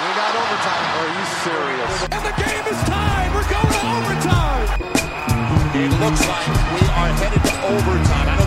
We got overtime. Are you serious? And the game is tied. We're going to overtime. It looks like we are headed to overtime.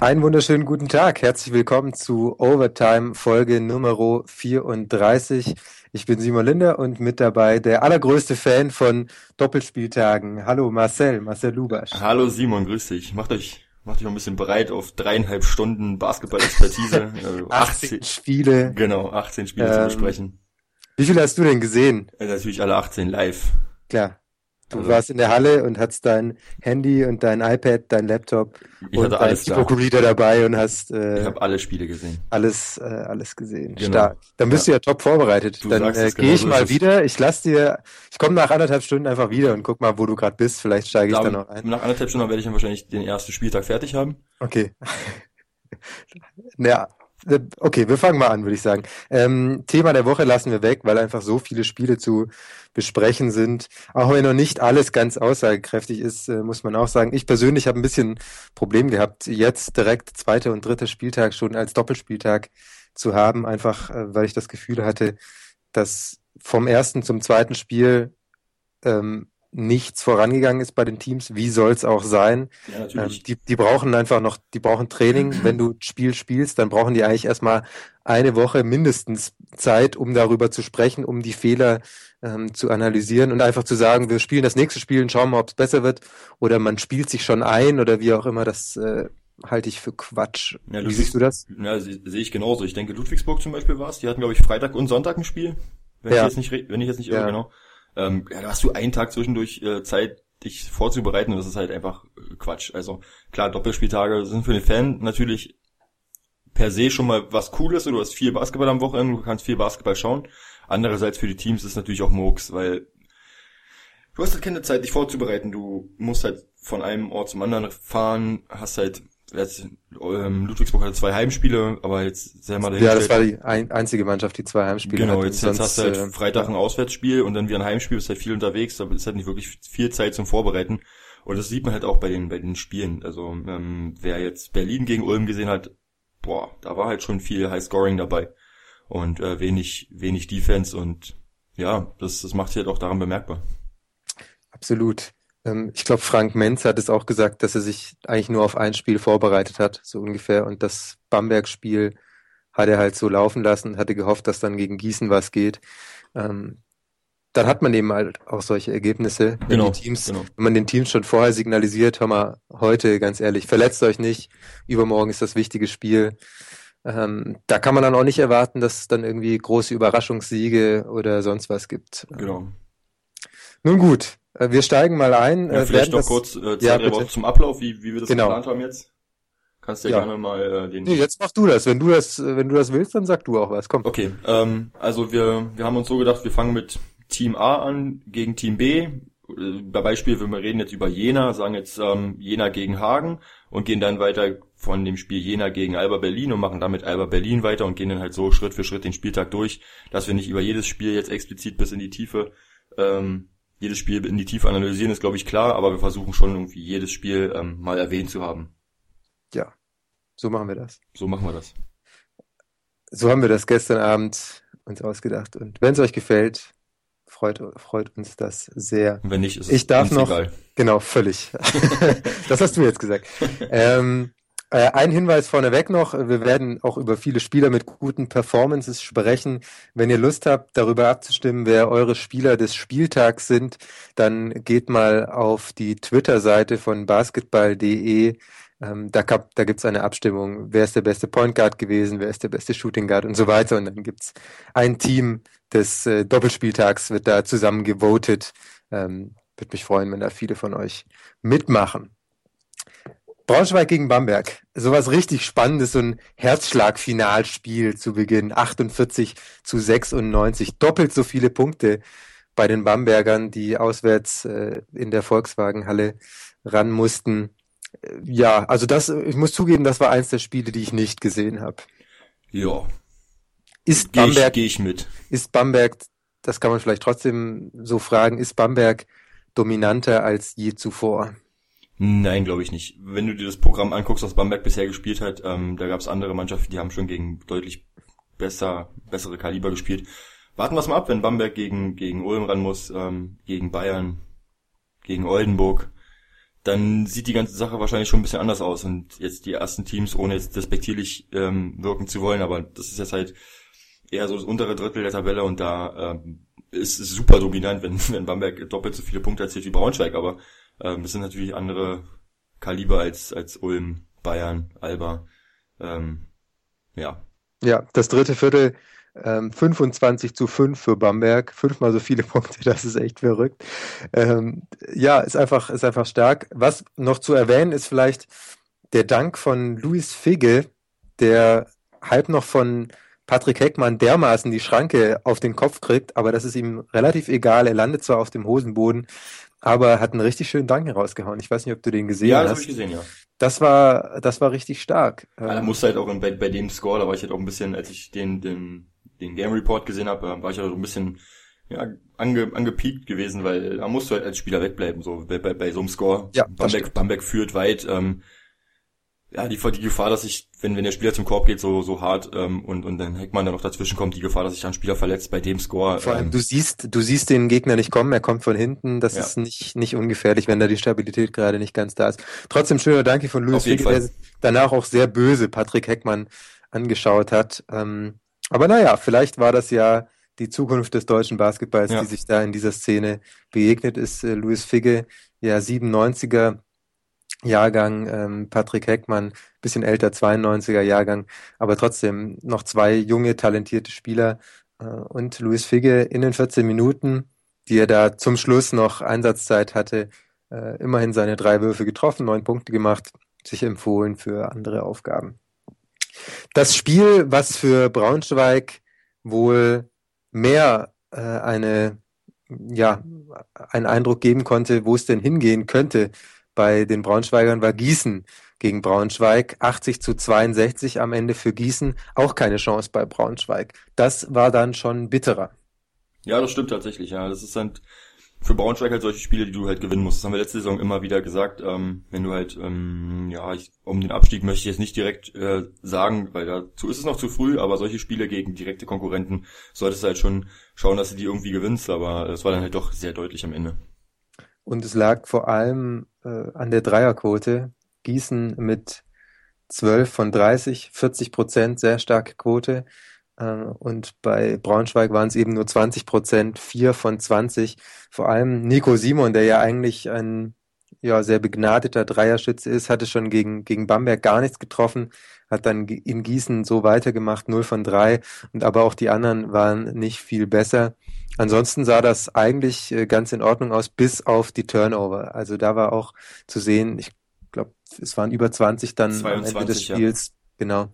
Einen wunderschönen guten Tag. Herzlich willkommen zu Overtime Folge Nummer 34. Ich bin Simon Linder und mit dabei der allergrößte Fan von Doppelspieltagen. Hallo Marcel, Marcel Lubasch. Hallo Simon, grüß dich. Macht euch, macht euch mal ein bisschen bereit auf dreieinhalb Stunden Basketball-Expertise. Also 18 Spiele. Genau, 18 Spiele Ähm, zu besprechen. Wie viele hast du denn gesehen? Äh, Natürlich alle 18 live. Klar. Du Also- warst in der Halle und hattest dein Handy und dein iPad, dein Laptop Ich und dein alles da. E-Book-Reader dabei und hast Ich äh, habe alle Spiele gesehen. alles, äh, alles gesehen. Genau. Stark. Dann bist du ja top vorbereitet. Du Dann äh, gehe ich mal wieder. Ich lass dir, ich komme nach anderthalb Stunden einfach wieder und guck mal, wo du gerade bist. Vielleicht steige ich Da, dann noch ein. nach anderthalb Stunden werde ich dann wahrscheinlich den ersten Spieltag fertig haben. Okay. Ja, okay, wir fangen mal an, würde ich sagen. Ähm, Thema der Woche lassen wir weg, weil einfach so viele Spiele zu besprechen sind. Auch wenn noch nicht alles ganz aussagekräftig ist, äh, muss man auch sagen. Ich persönlich habe ein bisschen Problem gehabt, jetzt direkt zweiter und dritter Spieltag schon als Doppelspieltag zu haben, einfach äh, weil ich das Gefühl hatte, dass vom ersten zum zweiten Spiel ähm, nichts vorangegangen ist bei den Teams. Wie soll es auch sein? Ja, Ähm, die, die brauchen einfach noch, die brauchen Training. Wenn du Spiel spielst, dann brauchen die eigentlich erstmal eine Woche mindestens Zeit, um darüber zu sprechen, um die Fehler ähm, zu analysieren und einfach zu sagen, wir spielen das nächste Spiel und schauen mal, ob es besser wird. Oder man spielt sich schon ein oder wie auch immer. Das äh, halte ich für Quatsch. Ja, wie du siehst du das? Ja, se- sehe ich genauso. Ich denke, Ludwigsburg zum Beispiel war es. Die hatten, glaube ich, Freitag und Sonntag ein Spiel. Wenn Ja. ich jetzt nicht, wenn ich jetzt nicht irre, Ja. genau. Ähm, ja, da hast du einen Tag zwischendurch äh, Zeit, dich vorzubereiten und das ist halt einfach äh, Quatsch. Also klar, Doppelspieltage sind für den Fan natürlich per se schon mal was Cooles. Du hast viel Basketball am Wochenende, du kannst viel Basketball schauen. Andererseits für die Teams ist es natürlich auch Murks, weil du hast halt keine Zeit, dich vorzubereiten. Du musst halt von einem Ort zum anderen fahren, hast halt jetzt, ähm, Ludwigsburg hatte zwei Heimspiele, aber jetzt sehr mal Ja, das war die ein, einzige Mannschaft, die zwei Heimspiele Genau, hat. jetzt, und jetzt hast du halt äh, Freitag ein Auswärtsspiel und dann wieder ein Heimspiel, bist halt viel unterwegs, da ist halt nicht wirklich viel Zeit zum Vorbereiten. Und das sieht man halt auch bei den, bei den Spielen. Also, ähm, wer jetzt Berlin gegen Ulm gesehen hat, boah, da war halt schon viel High Scoring dabei. Und äh, wenig, wenig Defense und ja, das, das macht sich halt auch daran bemerkbar. Absolut. Ähm, Ich glaube, Frank Menz hat es auch gesagt, dass er sich eigentlich nur auf ein Spiel vorbereitet hat, so ungefähr. Und das Bamberg-Spiel hat er halt so laufen lassen, hatte gehofft, dass dann gegen Gießen was geht. Ähm, Dann hat man eben halt auch solche Ergebnisse, wenn Genau, Teams, genau. wenn man den Teams schon vorher signalisiert, hör mal, heute, ganz ehrlich, verletzt euch nicht, übermorgen ist das wichtige Spiel. Ähm, da kann man dann auch nicht erwarten, dass es dann irgendwie große Überraschungssiege oder sonst was gibt. Genau. Nun gut, wir steigen mal ein. Ja, äh, vielleicht noch das- kurz äh, zwei, Ja, drei bitte. Worte zum Ablauf, wie, wie wir das Genau. geplant haben jetzt. Kannst du ja, Ja. gerne mal äh, den Nee, jetzt mach du das. Wenn du das, äh, wenn du das willst, dann sag du auch was. Komm. Okay, ähm, also wir, wir haben uns so gedacht, wir fangen mit Team A an gegen Team B. Äh, Bei Beispiel, wir reden jetzt über Jena, sagen jetzt ähm, Jena gegen Hagen und gehen dann weiter von dem Spiel Jena gegen Alba Berlin und machen damit Alba Berlin weiter und gehen dann halt so Schritt für Schritt den Spieltag durch, dass wir nicht über jedes Spiel jetzt explizit bis in die Tiefe, ähm, jedes Spiel in die Tiefe analysieren, ist glaube ich klar, aber wir versuchen schon irgendwie jedes Spiel ähm, mal erwähnt zu haben. Ja, so machen wir das. So machen wir das. So haben wir das gestern Abend uns ausgedacht. Und wenn es euch gefällt, freut, freut uns das sehr. Und wenn nicht, ist es Ich darf noch, egal. genau, völlig. das hast du jetzt gesagt. Ähm, äh, ein Hinweis vorneweg noch, wir werden auch über viele Spieler mit guten Performances sprechen. Wenn ihr Lust habt, darüber abzustimmen, wer eure Spieler des Spieltags sind, dann geht mal auf die Twitter-Seite von basketball.de. Ähm, da gab, da gibt's eine Abstimmung, wer ist der beste Point Guard gewesen, wer ist der beste Shooting Guard und so weiter. Und dann gibt's ein Team des äh, Doppelspieltags, wird da zusammen gewotet. Ähm, Würde mich freuen, wenn da viele von euch mitmachen. Braunschweig gegen Bamberg. Sowas richtig Spannendes, so ein Herzschlag-Finalspiel zu Beginn. 48 zu 96. Doppelt so viele Punkte bei den Bambergern, die auswärts äh, in der Volkswagenhalle ran mussten. Äh, Ja, also das, ich muss zugeben, das war eins der Spiele, die ich nicht gesehen habe. Ja, Ist gehe ich, Bamberg, geh ich mit. ist Bamberg, das kann man vielleicht trotzdem so fragen, ist Bamberg dominanter als je zuvor? Nein, glaube ich nicht. Wenn du dir das Programm anguckst, was Bamberg bisher gespielt hat, ähm, da gab es andere Mannschaften, die haben schon gegen deutlich besser, bessere Kaliber gespielt. Warten wir es mal ab, wenn Bamberg gegen, gegen Ulm ran muss, ähm, gegen Bayern, gegen Oldenburg, dann sieht die ganze Sache wahrscheinlich schon ein bisschen anders aus. Und jetzt die ersten Teams, ohne jetzt despektierlich ähm, wirken zu wollen, aber das ist jetzt halt eher so das untere Drittel der Tabelle und da ähm, ist es super dominant, wenn, wenn Bamberg doppelt so viele Punkte erzielt wie Braunschweig, aber ähm, das sind natürlich andere Kaliber als, als Ulm, Bayern, Alba. Ähm, ja. Ja, das dritte Viertel ähm, 25 zu 5 für Bamberg, fünfmal so viele Punkte, das ist echt verrückt. Ähm, ja, ist einfach, ist einfach stark. Was noch zu erwähnen ist vielleicht der Dank von Luis Figge, der halb noch von Patrick Heckmann dermaßen die Schranke auf den Kopf kriegt, aber das ist ihm relativ egal. Er landet zwar auf dem Hosenboden, aber hat einen richtig schönen Dank herausgehauen. Ich weiß nicht, ob du den gesehen ja, hast. Ja, das habe ich gesehen, ja. Das war, das war richtig stark. Ja, er musste halt auch bei, bei dem Score, da war ich halt auch ein bisschen, als ich den, den, den Game Report gesehen habe, war ich halt auch ein bisschen ja, ange, angepiekt gewesen, weil da musst du halt als Spieler wegbleiben, so bei, bei, bei so einem Score. Ja, Bamberg, Bamberg führt weit, ähm, ja, die, die Gefahr, dass ich, wenn, wenn der Spieler zum Korb geht, so, so hart ähm, und, und dann Heckmann dann noch dazwischen kommt, die Gefahr, dass sich ein Spieler verletzt bei dem Score. Vor allem, ähm, du siehst, du siehst den Gegner nicht kommen, er kommt von hinten, das Ja. ist nicht, nicht ungefährlich, wenn da die Stabilität gerade nicht ganz da ist. Trotzdem schöner Danke von Luis Figge, der danach auch sehr böse Patrick Heckmann angeschaut hat. Ähm, aber naja, vielleicht war das ja die Zukunft des deutschen Basketballs, Ja. die sich da in dieser Szene begegnet ist. Äh, Luis Figge, ja, 97er Jahrgang, ähm, Patrick Heckmann, bisschen älter, 92er Jahrgang, aber trotzdem noch zwei junge, talentierte Spieler. Äh, und Luis Figge in den 14 Minuten, die er da zum Schluss noch Einsatzzeit hatte, äh, immerhin seine drei Würfe getroffen, neun Punkte gemacht, sich empfohlen für andere Aufgaben. Das Spiel, was für Braunschweig wohl mehr äh, eine, ja, einen Eindruck geben konnte, wo es denn hingehen könnte bei den Braunschweigern, war Gießen gegen Braunschweig. 80 zu 62 am Ende für Gießen. Auch keine Chance bei Braunschweig. Das war dann schon bitterer. Ja, das stimmt tatsächlich, ja. Das ist halt für Braunschweig halt solche Spiele, die du halt gewinnen musst. Das haben wir letzte Saison immer wieder gesagt. Ähm, wenn du halt, ähm, ja, ich, um den Abstieg möchte ich jetzt nicht direkt äh, sagen, weil dazu ist es noch zu früh, aber solche Spiele gegen direkte Konkurrenten solltest du halt schon schauen, dass du die irgendwie gewinnst, aber es war dann halt doch sehr deutlich am Ende. Und es lag vor allem äh, an der Dreierquote. Gießen mit 12 von 30, 40 Prozent, sehr starke Quote. Äh, und bei Braunschweig waren es eben nur 20 Prozent, 4 von 20. Vor allem Nico Simon, der ja eigentlich ein ja, sehr begnadeter Dreierschütze ist, hatte schon gegen, gegen Bamberg gar nichts getroffen, hat dann in Gießen so weitergemacht, 0 von 3. Und aber auch die anderen waren nicht viel besser. Ansonsten sah das eigentlich äh, ganz in Ordnung aus, bis auf die Turnover. Also da war auch zu sehen, ich glaube, es waren über 20 dann am Ende des 22, ja. Spiels. Genau.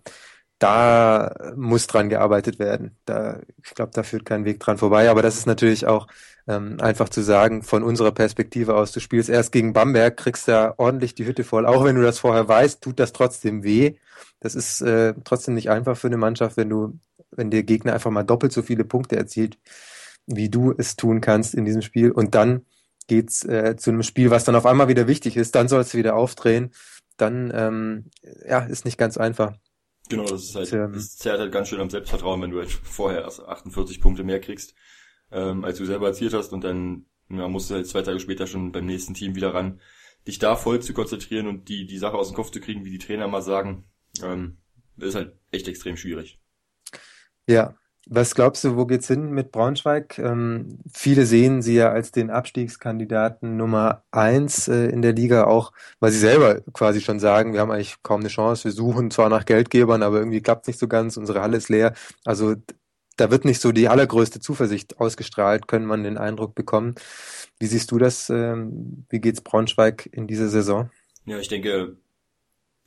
Da muss dran gearbeitet werden. Da, ich glaube, da führt kein Weg dran vorbei. Aber das ist natürlich auch ähm, einfach zu sagen, von unserer Perspektive aus, du spielst erst gegen Bamberg, kriegst da ordentlich die Hütte voll. Auch wenn du das vorher weißt, tut das trotzdem weh. Das ist äh, trotzdem nicht einfach für eine Mannschaft, wenn du, wenn der Gegner einfach mal doppelt so viele Punkte erzielt, wie du es tun kannst in diesem Spiel. Und dann geht's äh, zu einem Spiel, was dann auf einmal wieder wichtig ist. Dann sollst du wieder aufdrehen. Dann ähm, ja, ist nicht ganz einfach. Genau, das ist halt, Ähm. das zerrt halt ganz schön am Selbstvertrauen, wenn du halt vorher erst 48 Punkte mehr kriegst, ähm, als du selber erzielt hast und dann ja, musst du halt zwei Tage später schon beim nächsten Team wieder ran, dich da voll zu konzentrieren und die, die Sache aus dem Kopf zu kriegen, wie die Trainer mal sagen, ähm, ist halt echt extrem schwierig. Ja, was glaubst du, wo geht's hin mit Braunschweig? Ähm, viele sehen sie ja als den Abstiegskandidaten Nummer eins äh, in der Liga, auch weil sie selber quasi schon sagen, wir haben eigentlich kaum eine Chance, wir suchen zwar nach Geldgebern, aber irgendwie klappt's nicht so ganz, unsere Halle ist leer. Also da wird nicht so die allergrößte Zuversicht ausgestrahlt, können man den Eindruck bekommen. Wie siehst du das? Ähm, wie geht's Braunschweig in dieser Saison? Ja, ich denke,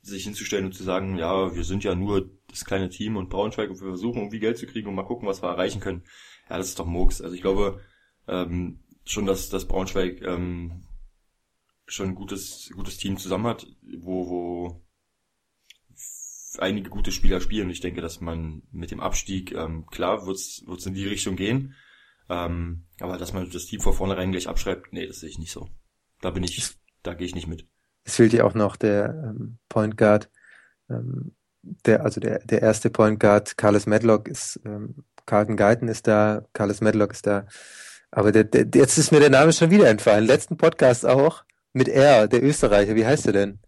sich hinzustellen und zu sagen, ja, wir sind ja nur das kleine Team und Braunschweig und wir versuchen irgendwie Geld zu kriegen und mal gucken, was wir erreichen können. Ja, das ist doch Murks. Also ich glaube ähm, schon, dass, dass Braunschweig ähm, schon ein gutes, gutes Team zusammen hat, wo, wo einige gute Spieler spielen. Ich denke, dass man mit dem Abstieg, ähm, klar, wird's wird's in die Richtung gehen. Ähm, aber dass man das Team vor vornherein gleich abschreibt, nee, das sehe ich nicht so. Da bin ich, da gehe ich nicht mit. es fehlt ja auch noch der ähm, Point Guard, ähm, der, also der, der erste Point Guard, Carlos Medlock ist, ähm, Carlton Guyton ist da, Carlos Medlock ist da. Aber der, der, jetzt ist mir der Name schon wieder entfallen. Letzten Podcast auch mit R, der Österreicher. Wie heißt er denn?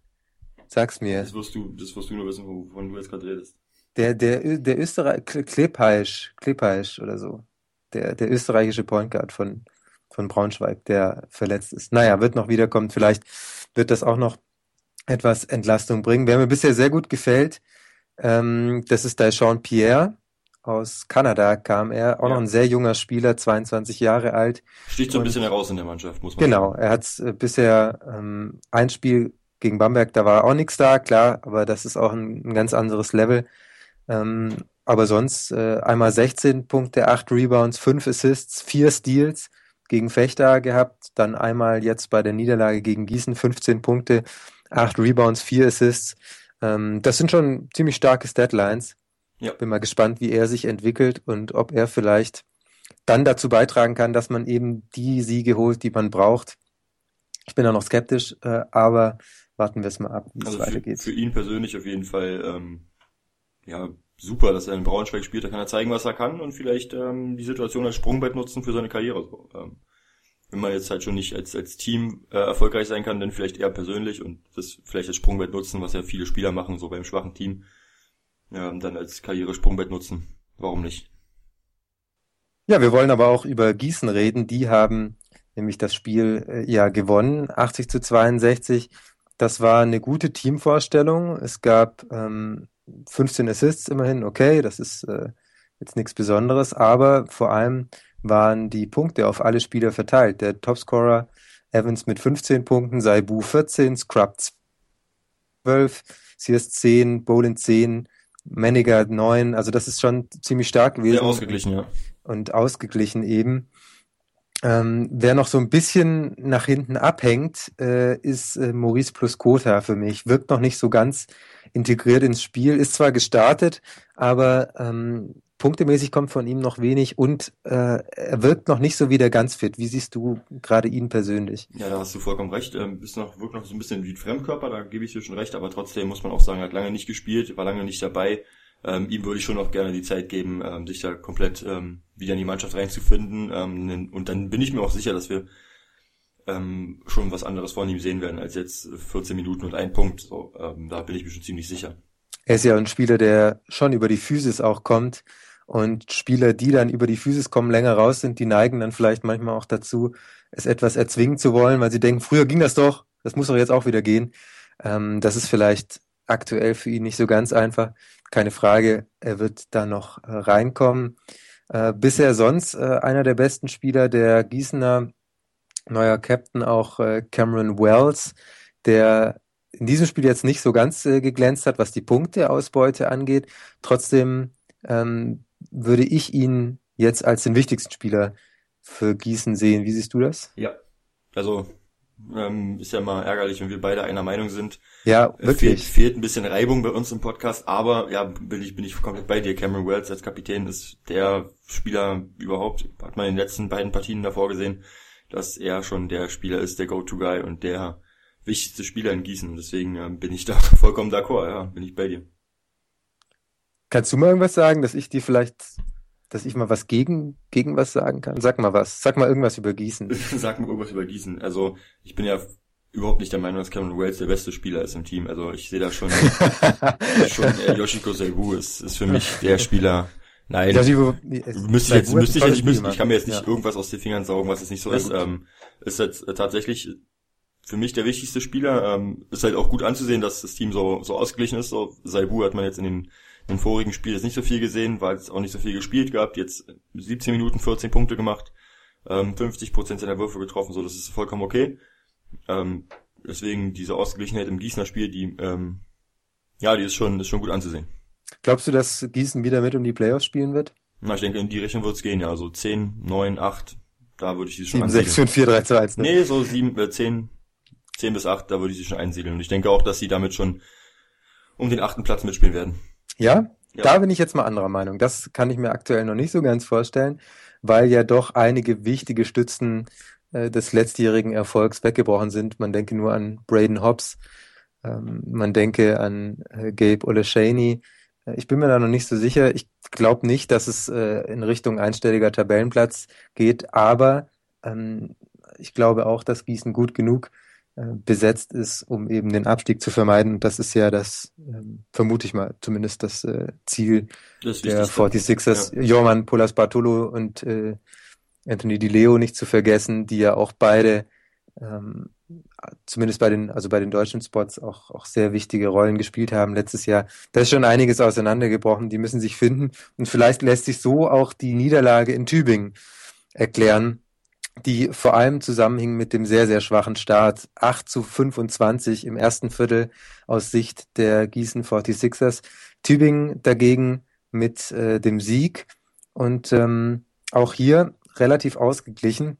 Sag's mir. Das wirst du, das wirst du nur wissen, wovon du jetzt gerade redest. Der, der, der Österreich, Klepaisch, Klepaisch oder so. Der, der österreichische Point Guard von, von Braunschweig, der verletzt ist. Naja, wird noch wiederkommen. Vielleicht wird das auch noch etwas Entlastung bringen. Wer mir bisher sehr gut gefällt, ähm, das ist der Sean Pierre. Aus Kanada kam er, auch ja. noch ein sehr junger Spieler, 22 Jahre alt. Sticht so ein bisschen heraus in der Mannschaft, muss man genau, sagen. Genau, er hat äh, bisher ähm, ein Spiel gegen Bamberg, da war auch nichts da, klar, aber das ist auch ein, ein ganz anderes Level. Ähm, aber sonst äh, einmal 16 Punkte, 8 Rebounds, 5 Assists, 4 Steals gegen Fechter gehabt, dann einmal jetzt bei der Niederlage gegen Gießen 15 Punkte, 8 Rebounds, 4 Assists. Ähm, das sind schon ziemlich starke Statlines. Ja. Bin mal gespannt, wie er sich entwickelt und ob er vielleicht dann dazu beitragen kann, dass man eben die Siege holt, die man braucht. Ich bin da noch skeptisch, äh, aber warten wir es mal ab, wie also es weitergeht. Für ihn persönlich auf jeden Fall ähm, ja super, dass er in Braunschweig spielt. Da kann er zeigen, was er kann und vielleicht ähm, die Situation als Sprungbrett nutzen für seine Karriere. So, ähm, wenn man jetzt halt schon nicht als, als Team äh, erfolgreich sein kann, dann vielleicht eher persönlich und das vielleicht als Sprungbrett nutzen, was ja viele Spieler machen, so beim schwachen Team. Ja, und dann als Karriere-Sprungbrett nutzen. Warum nicht? Ja, wir wollen aber auch über Gießen reden. Die haben nämlich das Spiel äh, ja gewonnen, 80 zu 62. Das war eine gute Teamvorstellung. Es gab ähm, 15 Assists immerhin, okay, das ist äh, jetzt nichts Besonderes, aber vor allem waren die Punkte auf alle Spieler verteilt. Der Topscorer Evans mit 15 Punkten, Saibu 14, Scrub 12, Sears 10, Bolin 10, Menniger 9. Also das ist schon ziemlich stark gewesen. Sehr ausgeglichen, ja. Und ausgeglichen eben. Ähm, wer noch so ein bisschen nach hinten abhängt, äh, ist äh, Maurice plus Kota für mich. Wirkt noch nicht so ganz integriert ins Spiel, ist zwar gestartet, aber ähm, punktemäßig kommt von ihm noch wenig und äh, er wirkt noch nicht so wie der ganz fit. Wie siehst du gerade ihn persönlich? Ja, da hast du vollkommen recht. Ähm, ist noch, wirkt noch so ein bisschen wie ein Fremdkörper, da gebe ich dir schon recht, aber trotzdem muss man auch sagen, er hat lange nicht gespielt, war lange nicht dabei. Ähm, ihm würde ich schon auch gerne die Zeit geben, ähm, sich da komplett ähm, wieder in die Mannschaft reinzufinden. Ähm, und dann bin ich mir auch sicher, dass wir ähm, schon was anderes von ihm sehen werden als jetzt 14 Minuten und ein Punkt. So, ähm, da bin ich mir schon ziemlich sicher. Er ist ja ein Spieler, der schon über die Physis auch kommt. Und Spieler, die dann über die Physis kommen, länger raus sind, die neigen dann vielleicht manchmal auch dazu, es etwas erzwingen zu wollen, weil sie denken, früher ging das doch, das muss doch jetzt auch wieder gehen. Ähm, das ist vielleicht aktuell für ihn nicht so ganz einfach. Keine Frage, er wird da noch äh, reinkommen. Äh, bisher sonst äh, einer der besten Spieler der Gießener, neuer Captain auch äh, Cameron Wells, der in diesem Spiel jetzt nicht so ganz äh, geglänzt hat, was die Punkteausbeute angeht. Trotzdem ähm, würde ich ihn jetzt als den wichtigsten Spieler für Gießen sehen. Wie siehst du das? Ja, also ähm, ist ja mal ärgerlich, wenn wir beide einer Meinung sind. Ja, wirklich. Fehlt, fehlt ein bisschen Reibung bei uns im Podcast, aber ja, bin ich, bin ich komplett bei dir. Cameron Wells als Kapitän ist der Spieler überhaupt, hat man in den letzten beiden Partien davor gesehen, dass er schon der Spieler ist, der Go-To-Guy und der wichtigste Spieler in Gießen. Deswegen ähm, bin ich da vollkommen d'accord, ja, bin ich bei dir. Kannst du mal irgendwas sagen, dass ich dir vielleicht, dass ich mal was gegen, gegen was sagen kann? Sag mal was. Sag mal irgendwas über Gießen. Sag mal irgendwas über Gießen. Also, ich bin ja überhaupt nicht der Meinung, dass Cameron Wells der beste Spieler ist im Team. Also, ich sehe da schon, schon äh, Yoshiko Seibu ist, ist für mich der Spieler. Nein, Yoshiko, müsste ich jetzt, müsste ich jetzt, müsste, ich kann mir jetzt nicht ja. irgendwas aus den Fingern saugen, was jetzt nicht so ja, ist. Ähm, ist jetzt tatsächlich für mich der wichtigste Spieler. Ähm, ist halt auch gut anzusehen, dass das Team so, so ausgeglichen ist. So, Saibu hat man jetzt in den im vorigen Spiel jetzt nicht so viel gesehen, weil es auch nicht so viel gespielt gehabt. Jetzt 17 Minuten 14 Punkte gemacht, ähm, 50 Prozent seiner Würfe getroffen, so das ist vollkommen okay. Ähm, deswegen diese Ausgeglichenheit im Gießener Spiel, die ähm, ja, die ist schon ist schon gut anzusehen. Glaubst du, dass Gießen wieder mit um die Playoffs spielen wird? Na, ich denke, in die Richtung wird's gehen, ja. Also 10, 9, 8, da würde ich sie schon 7, 6, 5, 4, 3, 2, 1, ne? Nee, so 7, äh, 10, 10 bis 8, da würde ich sie schon einsiedeln. Und ich denke auch, dass sie damit schon um den achten Platz mitspielen werden. Ja? ja? Da bin ich jetzt mal anderer Meinung. Das kann ich mir aktuell noch nicht so ganz vorstellen, weil ja doch einige wichtige Stützen äh, des letztjährigen Erfolgs weggebrochen sind. Man denke nur an Braden Hobbs, ähm, man denke an äh, Gabe Oleshaney. Äh, ich bin mir da noch nicht so sicher. Ich glaube nicht, dass es äh, in Richtung einstelliger Tabellenplatz geht, aber ähm, ich glaube auch, dass Gießen gut genug besetzt ist, um eben den Abstieg zu vermeiden. Und das ist ja das, ähm, vermute ich mal, zumindest das äh, Ziel Das der Wichtigste. 46ers. Jorman Polas Bartolo und äh, Anthony Di Leo nicht zu vergessen, die ja auch beide ähm, zumindest bei den, also bei den deutschen Spots auch, auch sehr wichtige Rollen gespielt haben letztes Jahr. Da ist schon einiges auseinandergebrochen, die müssen sich finden und vielleicht lässt sich so auch die Niederlage in Tübingen erklären, die vor allem zusammenhing mit dem sehr, sehr schwachen Start. 8 zu 25 im ersten Viertel aus Sicht der Gießen 46ers. Tübingen dagegen mit äh, dem Sieg und ähm, auch hier relativ ausgeglichen.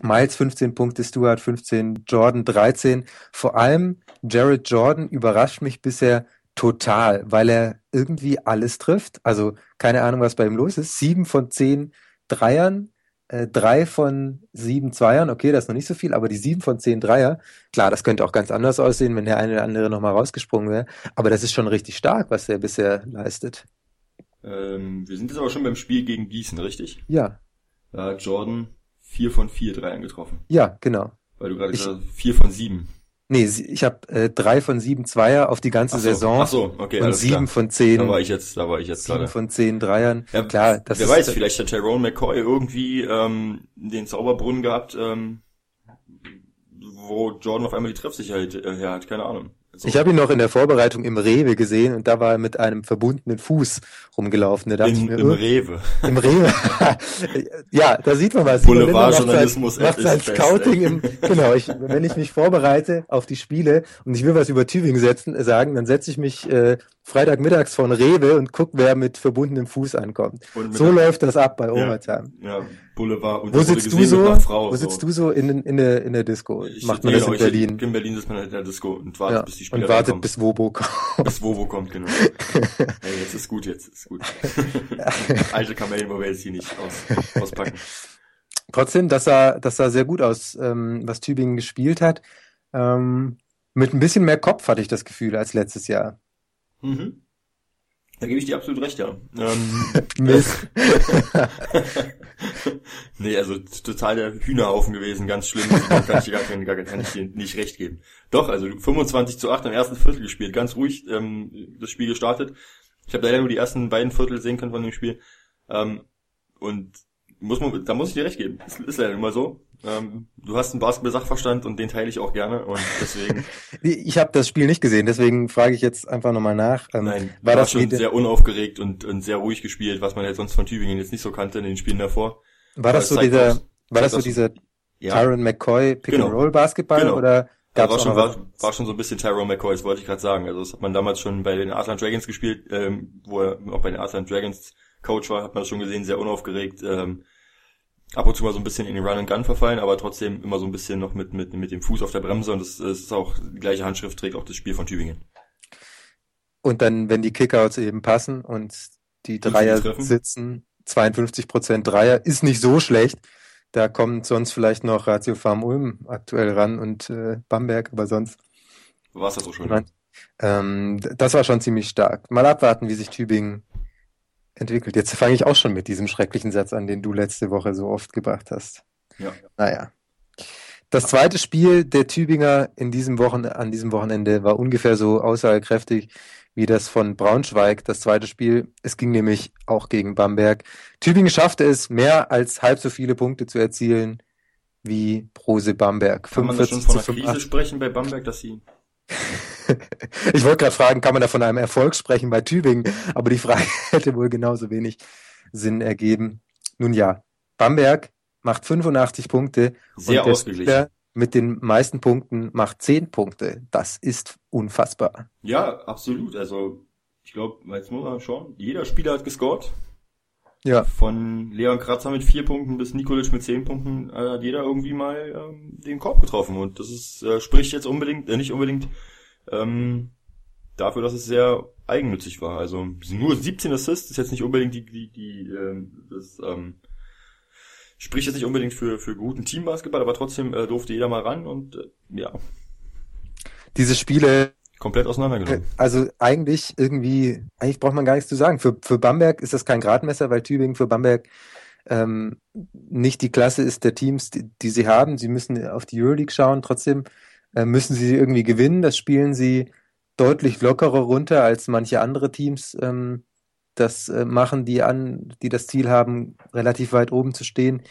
Miles 15 Punkte, Stuart 15, Jordan 13. Vor allem Jared Jordan überrascht mich bisher total, weil er irgendwie alles trifft. Also keine Ahnung, was bei ihm los ist. Sieben von zehn Dreiern, äh, drei von sieben Zweiern. Okay, das ist noch nicht so viel, aber die sieben von zehn Dreier, klar, das könnte auch ganz anders aussehen, wenn der eine oder andere nochmal rausgesprungen wäre. Aber das ist schon richtig stark, was er bisher leistet. Ähm, wir sind jetzt aber schon beim Spiel gegen Gießen, richtig? Ja, Da hat Jordan vier von vier Dreiern getroffen. ja, genau. Weil du gerade gesagt hast, vier von sieben. Nee, ich habe äh, drei von sieben Zweier auf die ganze Ach so, Saison ach so, okay, und sieben klar. von zehn, Da war ich jetzt, da war ich jetzt sieben gerade. von zehn Dreiern. Ja, Klar, das wer ist weiß, vielleicht hat Tyrone McCoy irgendwie ähm, den Zauberbrunnen gehabt, ähm, wo Jordan auf einmal die Treffsicherheit äh, her hat, keine Ahnung. Also, Ich habe ihn noch in der Vorbereitung im Rewe gesehen und da war er mit einem verbundenen Fuß rumgelaufen. Da dachte in, mir, im oh, Rewe. im Rewe. ja, da sieht man was. Boulevardjournalismus macht sein, Scouting im, genau, ich, wenn ich mich vorbereite auf die Spiele und ich will was über Tübingen setzen, äh, sagen, dann setze ich mich äh, Freitagmittags von Rewe und guck, wer mit verbundenem Fuß ankommt. So läuft das ab bei Overtime. Ja, Boulevard. Und Wo sitzt du so? Frau, Wo sitzt du so in, in, der, in der Disco? Ich, Macht man das in ich- Berlin? In Berlin sitzt man halt in der Disco und wartet, Ja, bis die Spieler und wartet, reinkommen. bis Wobo kommt. bis Wovo kommt, genau. hey, jetzt ist gut, jetzt ist gut. Alte Kamellen wollen wir jetzt hier nicht aus, auspacken. Trotzdem, das sah, das sah sehr gut aus, ähm, was Tübingen gespielt hat. Ähm, mit ein bisschen mehr Kopf hatte ich das Gefühl als letztes Jahr. Mhm. Da gebe ich dir absolut recht, ja. Ähm, Mist. Nee, also total der Hühnerhaufen gewesen, ganz schlimm. Da kann ich dir gar, kein, gar kann ich dir nicht recht geben. Doch, also 25 zu 8 im ersten Viertel gespielt, ganz ruhig ähm, das Spiel gestartet. Ich habe leider nur die ersten beiden Viertel sehen können von dem Spiel. Ähm, und muss man, da muss ich dir recht geben. Ist, ist leider immer so. Ähm, du hast einen Basketball-Sachverstand und den teile ich auch gerne und deswegen, Ich habe das Spiel nicht gesehen, deswegen frage ich jetzt einfach nochmal nach. Ähm, nein, war das schon sehr unaufgeregt und, und sehr ruhig gespielt, was man halt sonst von Tübingen jetzt nicht so kannte in den Spielen davor. War das so dieser, auch- war das so dieser Ja, Tyron McCoy Pick Genau. and Roll Basketball Genau. oder gab's war auch schon, war, war schon so ein bisschen Tyrone McCoy, das wollte ich gerade sagen. Also das hat man damals schon bei den Atlant Dragons gespielt, ähm, wo er auch bei den Atlant Dragons Coach war, hat man das schon gesehen, sehr unaufgeregt. Ähm, ab und zu mal so ein bisschen in den Run and Gun verfallen, aber trotzdem immer so ein bisschen noch mit, mit, mit dem Fuß auf der Bremse und das, das ist auch die gleiche Handschrift trägt auch das Spiel von Tübingen. Und dann, wenn die Kickouts eben passen und die Dreier sitzen, 52 Prozent Dreier, ist nicht so schlecht. Da kommt sonst vielleicht noch Ratio Farm Ulm aktuell ran und äh, Bamberg, aber sonst War es das auch schon? Nein. Ähm, das war schon ziemlich stark. Mal abwarten, wie sich Tübingen entwickelt. Jetzt fange ich auch schon mit diesem schrecklichen Satz an, den du letzte Woche so oft gebracht hast. Ja. Naja. Das zweite Spiel der Tübinger in diesem Wochen, an diesem Wochenende war ungefähr so aussagekräftig wie das von Braunschweig, das zweite Spiel. Es ging nämlich auch gegen Bamberg. Tübingen schaffte es, mehr als halb so viele Punkte zu erzielen wie Brose Bamberg. Kann man da schon 45 von einer Krise 85. sprechen bei Bamberg, dass sie Ich wollte gerade fragen, kann man da von einem Erfolg sprechen bei Tübingen? Aber die Frage hätte wohl genauso wenig Sinn ergeben. Nun ja, Bamberg macht 85 Punkte sehr und ausgeglichen. Spieler mit den meisten Punkten macht 10 Punkte. Das ist unfassbar. Ja, absolut. Also ich glaube, jetzt muss man schauen, jeder Spieler hat gescored. Ja, Von Leon Kratzer mit vier Punkten bis Nikolic mit zehn Punkten äh, hat jeder irgendwie mal ähm, den Korb getroffen. Und das ist, äh, spricht jetzt unbedingt, äh, nicht unbedingt ähm, dafür, dass es sehr eigennützig war. Also nur 17 Assists ist jetzt nicht unbedingt die, die, die ähm, das, ähm, Spricht jetzt nicht unbedingt für, für guten Teambasketball, aber trotzdem äh, durfte jeder mal ran und äh, ja. Diese Spiele komplett auseinandergenommen. Also eigentlich irgendwie, eigentlich braucht man gar nichts zu sagen. Für, für Bamberg ist das kein Gradmesser, weil Tübingen für Bamberg ähm, nicht die Klasse ist der Teams, die, die sie haben. Sie müssen auf die Euroleague schauen. Trotzdem äh, müssen sie irgendwie gewinnen. Das spielen sie deutlich lockerer runter als manche andere Teams ähm, das äh, machen, die an, die das Ziel haben, relativ weit oben zu stehen.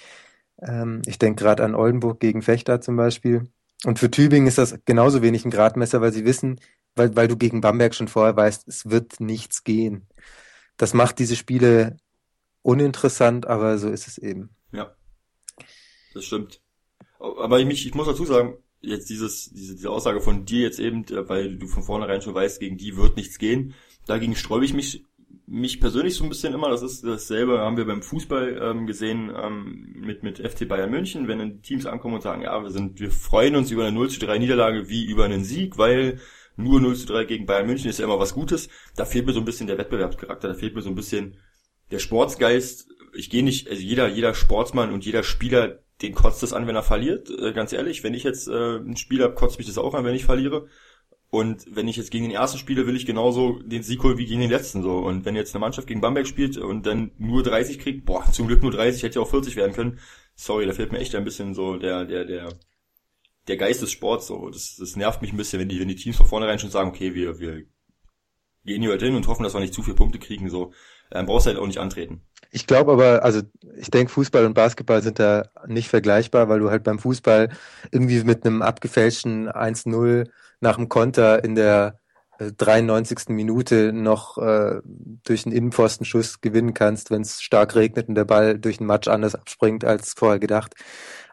Ähm, ich denke gerade an Oldenburg gegen Fechter zum Beispiel. Und für Tübingen ist das genauso wenig ein Gradmesser, weil sie wissen, weil, weil du gegen Bamberg schon vorher weißt, es wird nichts gehen. Das macht diese Spiele uninteressant, aber so ist es eben. Ja, das stimmt. Aber ich, ich muss dazu sagen, jetzt dieses, diese, diese Aussage von dir jetzt eben, äh, weil du von vornherein schon weißt, gegen die wird nichts gehen, dagegen sträube ich mich mich persönlich so ein bisschen immer, das ist dasselbe, haben wir beim Fußball ähm, gesehen ähm, mit, mit FC Bayern München, wenn dann Teams ankommen und sagen, ja, wir sind, wir freuen uns über eine 0 zu 3 Niederlage wie über einen Sieg, weil nur 0 zu 3 gegen Bayern München ist ja immer was Gutes. Da fehlt mir so ein bisschen der Wettbewerbscharakter, da fehlt mir so ein bisschen der Sportsgeist. Ich gehe nicht, also jeder, jeder Sportsmann und jeder Spieler, den kotzt das an, wenn er verliert. Äh, ganz ehrlich, wenn ich jetzt äh, ein Spieler kotzt mich das auch an, wenn ich verliere. Und wenn ich jetzt gegen den ersten spiele, will ich genauso den Sieg holen wie gegen den letzten so. Und wenn jetzt eine Mannschaft gegen Bamberg spielt und dann nur 30 kriegt, boah, zum Glück nur 30, hätte ja auch 40 werden können. Sorry, da fehlt mir echt ein bisschen so der, der, der, der Geist des Sports so. Das, das nervt mich ein bisschen, wenn die, wenn die Teams von vornherein schon sagen, okay, wir, wir gehen hier heute hin und hoffen, dass wir nicht zu viele Punkte kriegen, so. Ähm, brauchst halt auch nicht antreten. Ich glaube aber, also ich denke, Fußball und Basketball sind da nicht vergleichbar, weil du halt beim Fußball irgendwie mit einem abgefälschten 1-0 nach dem Konter in der 93. Äh, Minute noch äh, durch einen Innenpfostenschuss gewinnen kannst, wenn es stark regnet und der Ball durch den Matsch anders abspringt als vorher gedacht.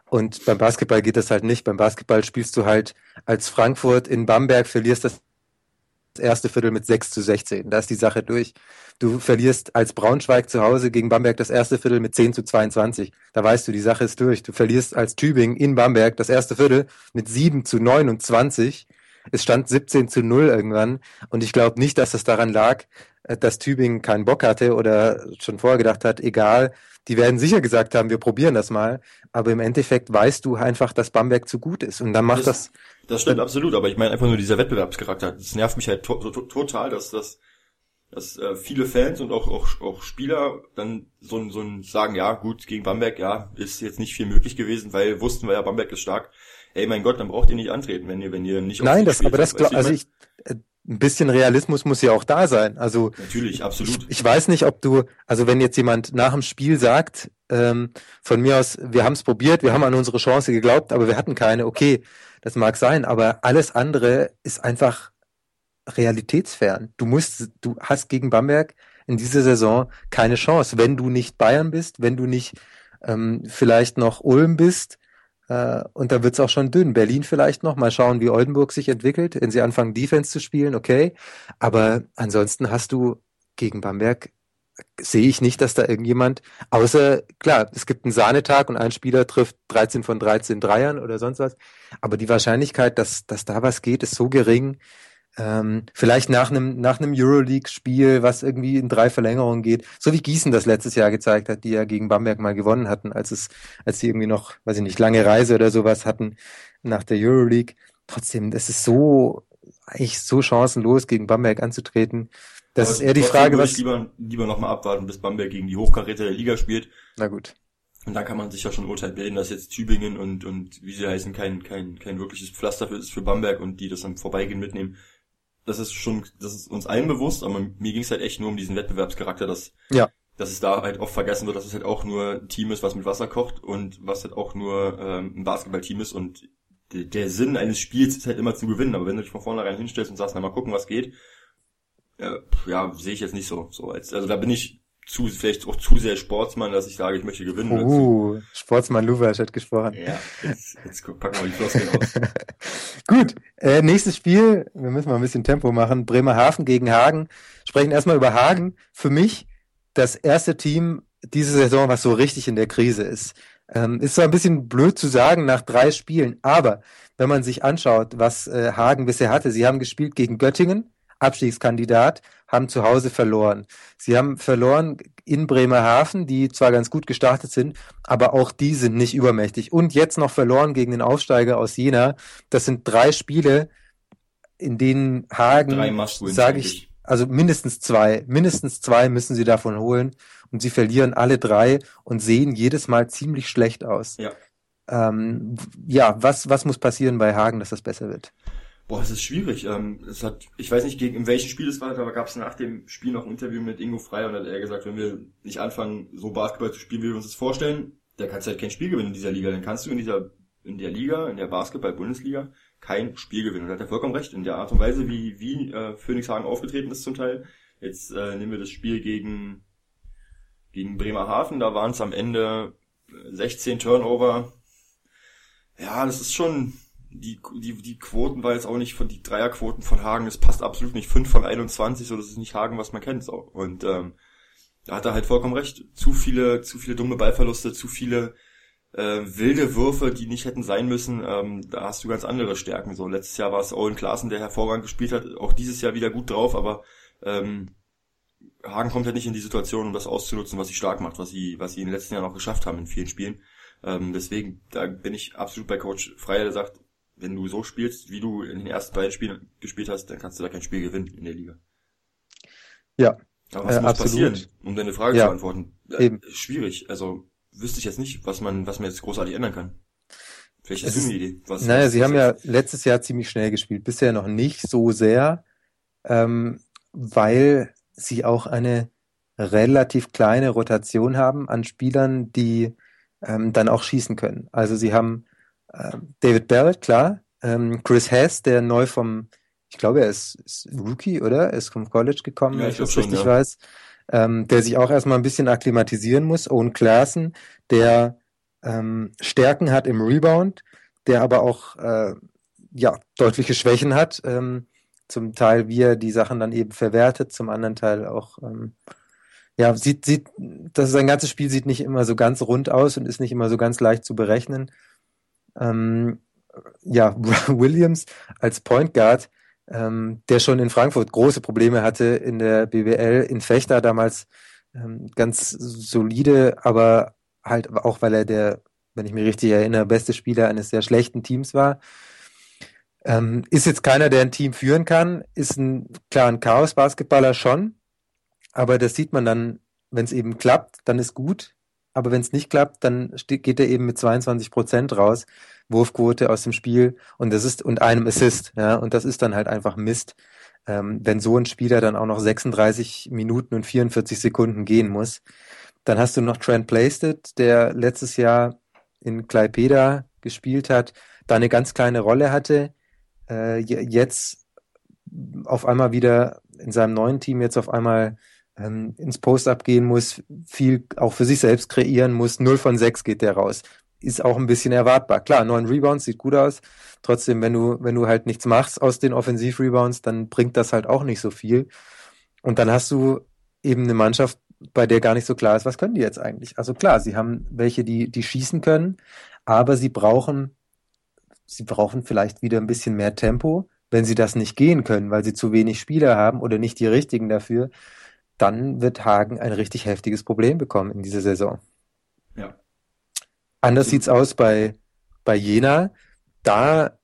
Und beim Basketball geht das halt nicht. Beim Basketball spielst du halt als Frankfurt in Bamberg, verlierst das erste Viertel mit 6 zu 16. Da ist die Sache durch. Du verlierst als Braunschweig zu Hause gegen Bamberg das erste Viertel mit 10 zu 22. Da weißt du, die Sache ist durch. Du verlierst als Tübingen in Bamberg das erste Viertel mit 7 zu 29 es stand 17 zu 0 irgendwann. Und ich glaube nicht, dass es daran lag, äh, dass Tübingen keinen Bock hatte oder schon vorher gedacht hat, egal, die werden sicher gesagt haben, wir probieren das mal. Aber im Endeffekt weißt du einfach, dass Bamberg zu gut ist. Und dann macht das. Das, das stimmt absolut, aber ich meine einfach nur dieser Wettbewerbscharakter. Das nervt mich halt to to total, dass das dass äh, viele Fans und auch, auch, auch Spieler dann so, so ein sagen, ja gut, gegen Bamberg, ja, ist jetzt nicht viel möglich gewesen, weil wussten wir ja, Bamberg ist stark ey mein Gott, dann braucht ihr nicht antreten, wenn ihr, wenn ihr nicht Nein, das, aber das, glaub, also ich, äh, ein bisschen Realismus muss ja auch da sein. Also natürlich, absolut. Ich, ich, weiß nicht, ob du, also wenn jetzt jemand nach dem Spiel sagt, ähm, von mir aus, wir haben es probiert, wir haben an unsere Chance geglaubt, aber wir hatten keine. Okay, das mag sein, aber alles andere ist einfach realitätsfern. Du musst, du hast gegen Bamberg in dieser Saison keine Chance, wenn du nicht Bayern bist, wenn du nicht ähm, vielleicht noch Ulm bist, und da wird's auch schon dünn. Berlin vielleicht noch. Mal schauen, wie Oldenburg sich entwickelt. Wenn sie anfangen, Defense zu spielen, okay. Aber ansonsten hast du gegen Bamberg sehe ich nicht, dass da irgendjemand, außer, klar, es gibt einen Sahnetag und ein Spieler trifft 13 von 13 Dreiern oder sonst was. Aber die Wahrscheinlichkeit, dass, dass da was geht, ist so gering, ähm, vielleicht nach einem nach einem Euroleague-Spiel, was irgendwie in drei Verlängerungen geht, so wie Gießen das letztes Jahr gezeigt hat, die ja gegen Bamberg mal gewonnen hatten, als es, als sie irgendwie noch, weiß ich nicht, lange Reise oder sowas hatten nach der Euroleague. Trotzdem, das ist so eigentlich so chancenlos gegen Bamberg anzutreten. Das Aber ist eher die Frage, was lieber lieber noch mal abwarten, bis Bamberg gegen die Hochkaräter der Liga spielt. Na gut. Und da kann man sich ja schon Urteil bilden, dass jetzt Tübingen und, und wie sie heißen, kein, kein, kein wirkliches Pflaster für, ist für Bamberg und die das am Vorbeigehen mitnehmen das ist schon, das ist uns allen bewusst, aber mir ging es halt echt nur um diesen Wettbewerbscharakter, dass, ja. dass es da halt oft vergessen wird, dass es halt auch nur ein Team ist, was mit Wasser kocht und was halt auch nur ähm, ein Basketballteam ist und der Sinn eines Spiels ist halt immer zu gewinnen, aber wenn du dich von vornherein hinstellst und sagst, na mal gucken, was geht, äh, ja, sehe ich jetzt nicht so. so als, also da bin ich zu, vielleicht auch zu sehr Sportsmann, dass ich sage, ich möchte gewinnen. Uh, Sportsmann Lukas hat gesprochen. Ja, jetzt, jetzt packen wir die Floskeln aus. Gut, äh, nächstes Spiel, wir müssen mal ein bisschen Tempo machen. Bremerhaven gegen Hagen. Sprechen erstmal über Hagen. Für mich das erste Team diese Saison, was so richtig in der Krise ist. Ähm, ist zwar ein bisschen blöd zu sagen nach drei Spielen, aber wenn man sich anschaut, was äh, Hagen bisher hatte, sie haben gespielt gegen Göttingen, Abstiegskandidat, haben zu Hause verloren. Sie haben verloren in Bremerhaven, die zwar ganz gut gestartet sind, aber auch die sind nicht übermächtig. Und jetzt noch verloren gegen den Aufsteiger aus Jena. Das sind drei Spiele, in denen Hagen, sage ich, also mindestens zwei, mindestens zwei müssen sie davon holen und sie verlieren alle drei und sehen jedes Mal ziemlich schlecht aus. Ja. Ähm, ja, was, was muss passieren bei Hagen, dass das besser wird? Boah, es ist schwierig. Ähm, es hat, ich weiß nicht, gegen in welchem Spiel es war, aber gab es nach dem Spiel noch ein Interview mit Ingo Frey und hat er gesagt, wenn wir nicht anfangen, so Basketball zu spielen, wie wir uns das vorstellen, dann kannst du halt kein Spiel gewinnen in dieser Liga. Dann kannst du in dieser, in der Liga, in der Basketball-Bundesliga, kein Spiel gewinnen. Und hat er vollkommen recht. In der Art und Weise, wie, wie äh, Phoenix Hagen aufgetreten ist zum Teil. Jetzt äh, nehmen wir das Spiel gegen, gegen Bremerhaven, da waren es am Ende 16 Turnover. Ja, das ist schon, die, die, die Quoten war jetzt auch nicht von die Dreierquoten von Hagen, es passt absolut nicht. 5 von 21, so das ist nicht Hagen, was man kennt. So. Und ähm, da hat er halt vollkommen recht. Zu viele, zu viele dumme Ballverluste, zu viele äh, wilde Würfe, die nicht hätten sein müssen. Ähm, da hast du ganz andere Stärken. So letztes Jahr war es Owen Klaassen, der hervorragend gespielt hat. Auch dieses Jahr wieder gut drauf, aber ähm, Hagen kommt halt nicht in die Situation, um das auszunutzen, was sie stark macht, was sie, was sie in den letzten Jahren auch geschafft haben in vielen Spielen. Ähm, deswegen, da bin ich absolut bei Coach Freier, der sagt, wenn du so spielst, wie du in den ersten beiden Spielen gespielt hast, dann kannst du da kein Spiel gewinnen in der Liga. Ja. Aber was äh, muss absolut. passieren, um deine Frage ja, zu beantworten? Äh, eben. Schwierig. Also wüsste ich jetzt nicht, was man, was man jetzt großartig ändern kann. Vielleicht hast du eine Idee. Was, naja, was, sie was haben ja letztes Jahr ziemlich schnell gespielt, bisher noch nicht so sehr, ähm, weil sie auch eine relativ kleine Rotation haben an Spielern, die ähm, dann auch schießen können. Also sie haben David Barrett, klar. Ähm, Chris Hess, der neu vom, ich glaube, er ist, ist Rookie, oder? Er ist vom College gekommen, ja, wenn ich das richtig ja. weiß. Ähm, der sich auch erstmal ein bisschen akklimatisieren muss. Owen Klaassen, der ähm, Stärken hat im Rebound, der aber auch äh, ja deutliche Schwächen hat. Ähm, zum Teil, wie er die Sachen dann eben verwertet, zum anderen Teil auch ähm, ja, sieht, sieht, das sein ganzes Spiel sieht nicht immer so ganz rund aus und ist nicht immer so ganz leicht zu berechnen. Ähm, ja, Williams als Point Guard, ähm, der schon in Frankfurt große Probleme hatte in der BWL, in Fechter damals ähm, ganz solide, aber halt auch, weil er der, wenn ich mich richtig erinnere, beste Spieler eines sehr schlechten Teams war. Ähm, ist jetzt keiner, der ein Team führen kann, ist ein klar ein Chaos-Basketballer schon, aber das sieht man dann, wenn es eben klappt, dann ist gut. Aber wenn es nicht klappt, dann geht er eben mit 22 Prozent raus, Wurfquote aus dem Spiel und das ist und einem Assist, ja, und das ist dann halt einfach Mist, ähm, wenn so ein Spieler dann auch noch 36 Minuten und 44 Sekunden gehen muss. Dann hast du noch Trent Playstead, der letztes Jahr in Klaipeda gespielt hat, da eine ganz kleine Rolle hatte, äh, jetzt auf einmal wieder in seinem neuen Team jetzt auf einmal ähm, ins Post-up gehen muss, viel auch für sich selbst kreieren muss. 0 von 6 geht der raus. Ist auch ein bisschen erwartbar. Klar, neun Rebounds sieht gut aus. Trotzdem, wenn du, wenn du halt nichts machst aus den Offensiv-Rebounds, dann bringt das halt auch nicht so viel. Und dann hast du eben eine Mannschaft, bei der gar nicht so klar ist, was können die jetzt eigentlich? Also klar, sie haben welche, die, die schießen können, aber sie brauchen, sie brauchen vielleicht wieder ein bisschen mehr Tempo. Wenn sie das nicht gehen können, weil sie zu wenig Spieler haben oder nicht die richtigen dafür, dann wird Hagen ein richtig heftiges Problem bekommen in dieser Saison. Ja. Anders sieht's aus bei, bei Jena. Da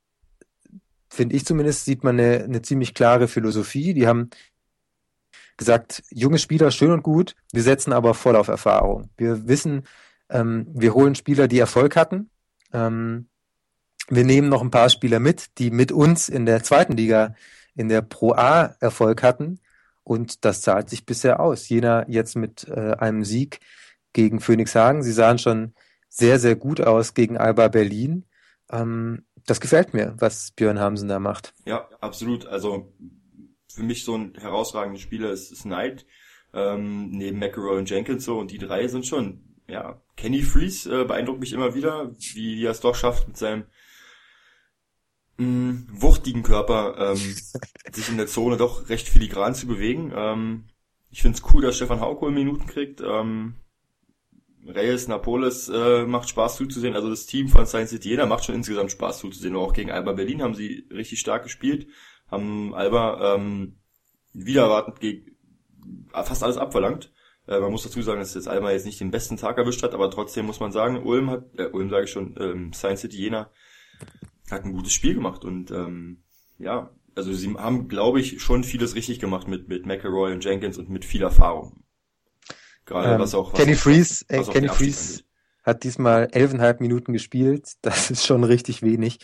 finde ich zumindest, sieht man eine, eine ziemlich klare Philosophie. Die haben gesagt, junge Spieler schön und gut, wir setzen aber voll auf Erfahrung. Wir wissen, ähm, wir holen Spieler, die Erfolg hatten. Ähm, wir nehmen noch ein paar Spieler mit, die mit uns in der zweiten Liga, in der Pro A Erfolg hatten. Und das zahlt sich bisher aus. Jena jetzt mit äh, einem Sieg gegen Phoenix Hagen. Sie sahen schon sehr, sehr gut aus gegen Alba Berlin. Ähm, das gefällt mir, was Björn Hamsen da macht. Ja, absolut. Also für mich so ein herausragender Spieler ist, ist Knight, ähm, neben McElroy und Jenkins so. Und die drei sind schon, ja, Kenny Freeze äh, beeindruckt mich immer wieder, wie, wie er es doch schafft mit seinem mh, wuchtigen Körper ähm, sich in der Zone doch recht filigran zu bewegen. Ähm, ich finde es cool, dass Stefan Haukohl Minuten kriegt. Ähm, Reyes, Napoles äh, macht Spaß zuzusehen. Also das Team von Science City, jeder macht schon insgesamt Spaß zuzusehen. Auch gegen Alba Berlin haben sie richtig stark gespielt. Haben Alba ähm, wieder erwartend gegen fast alles abverlangt. Äh, man muss dazu sagen, dass jetzt Alba jetzt nicht den besten Tag erwischt hat, aber trotzdem muss man sagen, Ulm hat, äh, Ulm sage ich schon, ähm, Science City Jena hat ein gutes Spiel gemacht und ähm, ja, also sie haben, glaube ich, schon vieles richtig gemacht mit mit McElroy und Jenkins und mit viel Erfahrung. Gerade ähm, was auch was Kenny Freeze, äh, Kenny Freeze hat diesmal elfeinhalb Minuten gespielt. Das ist schon richtig wenig.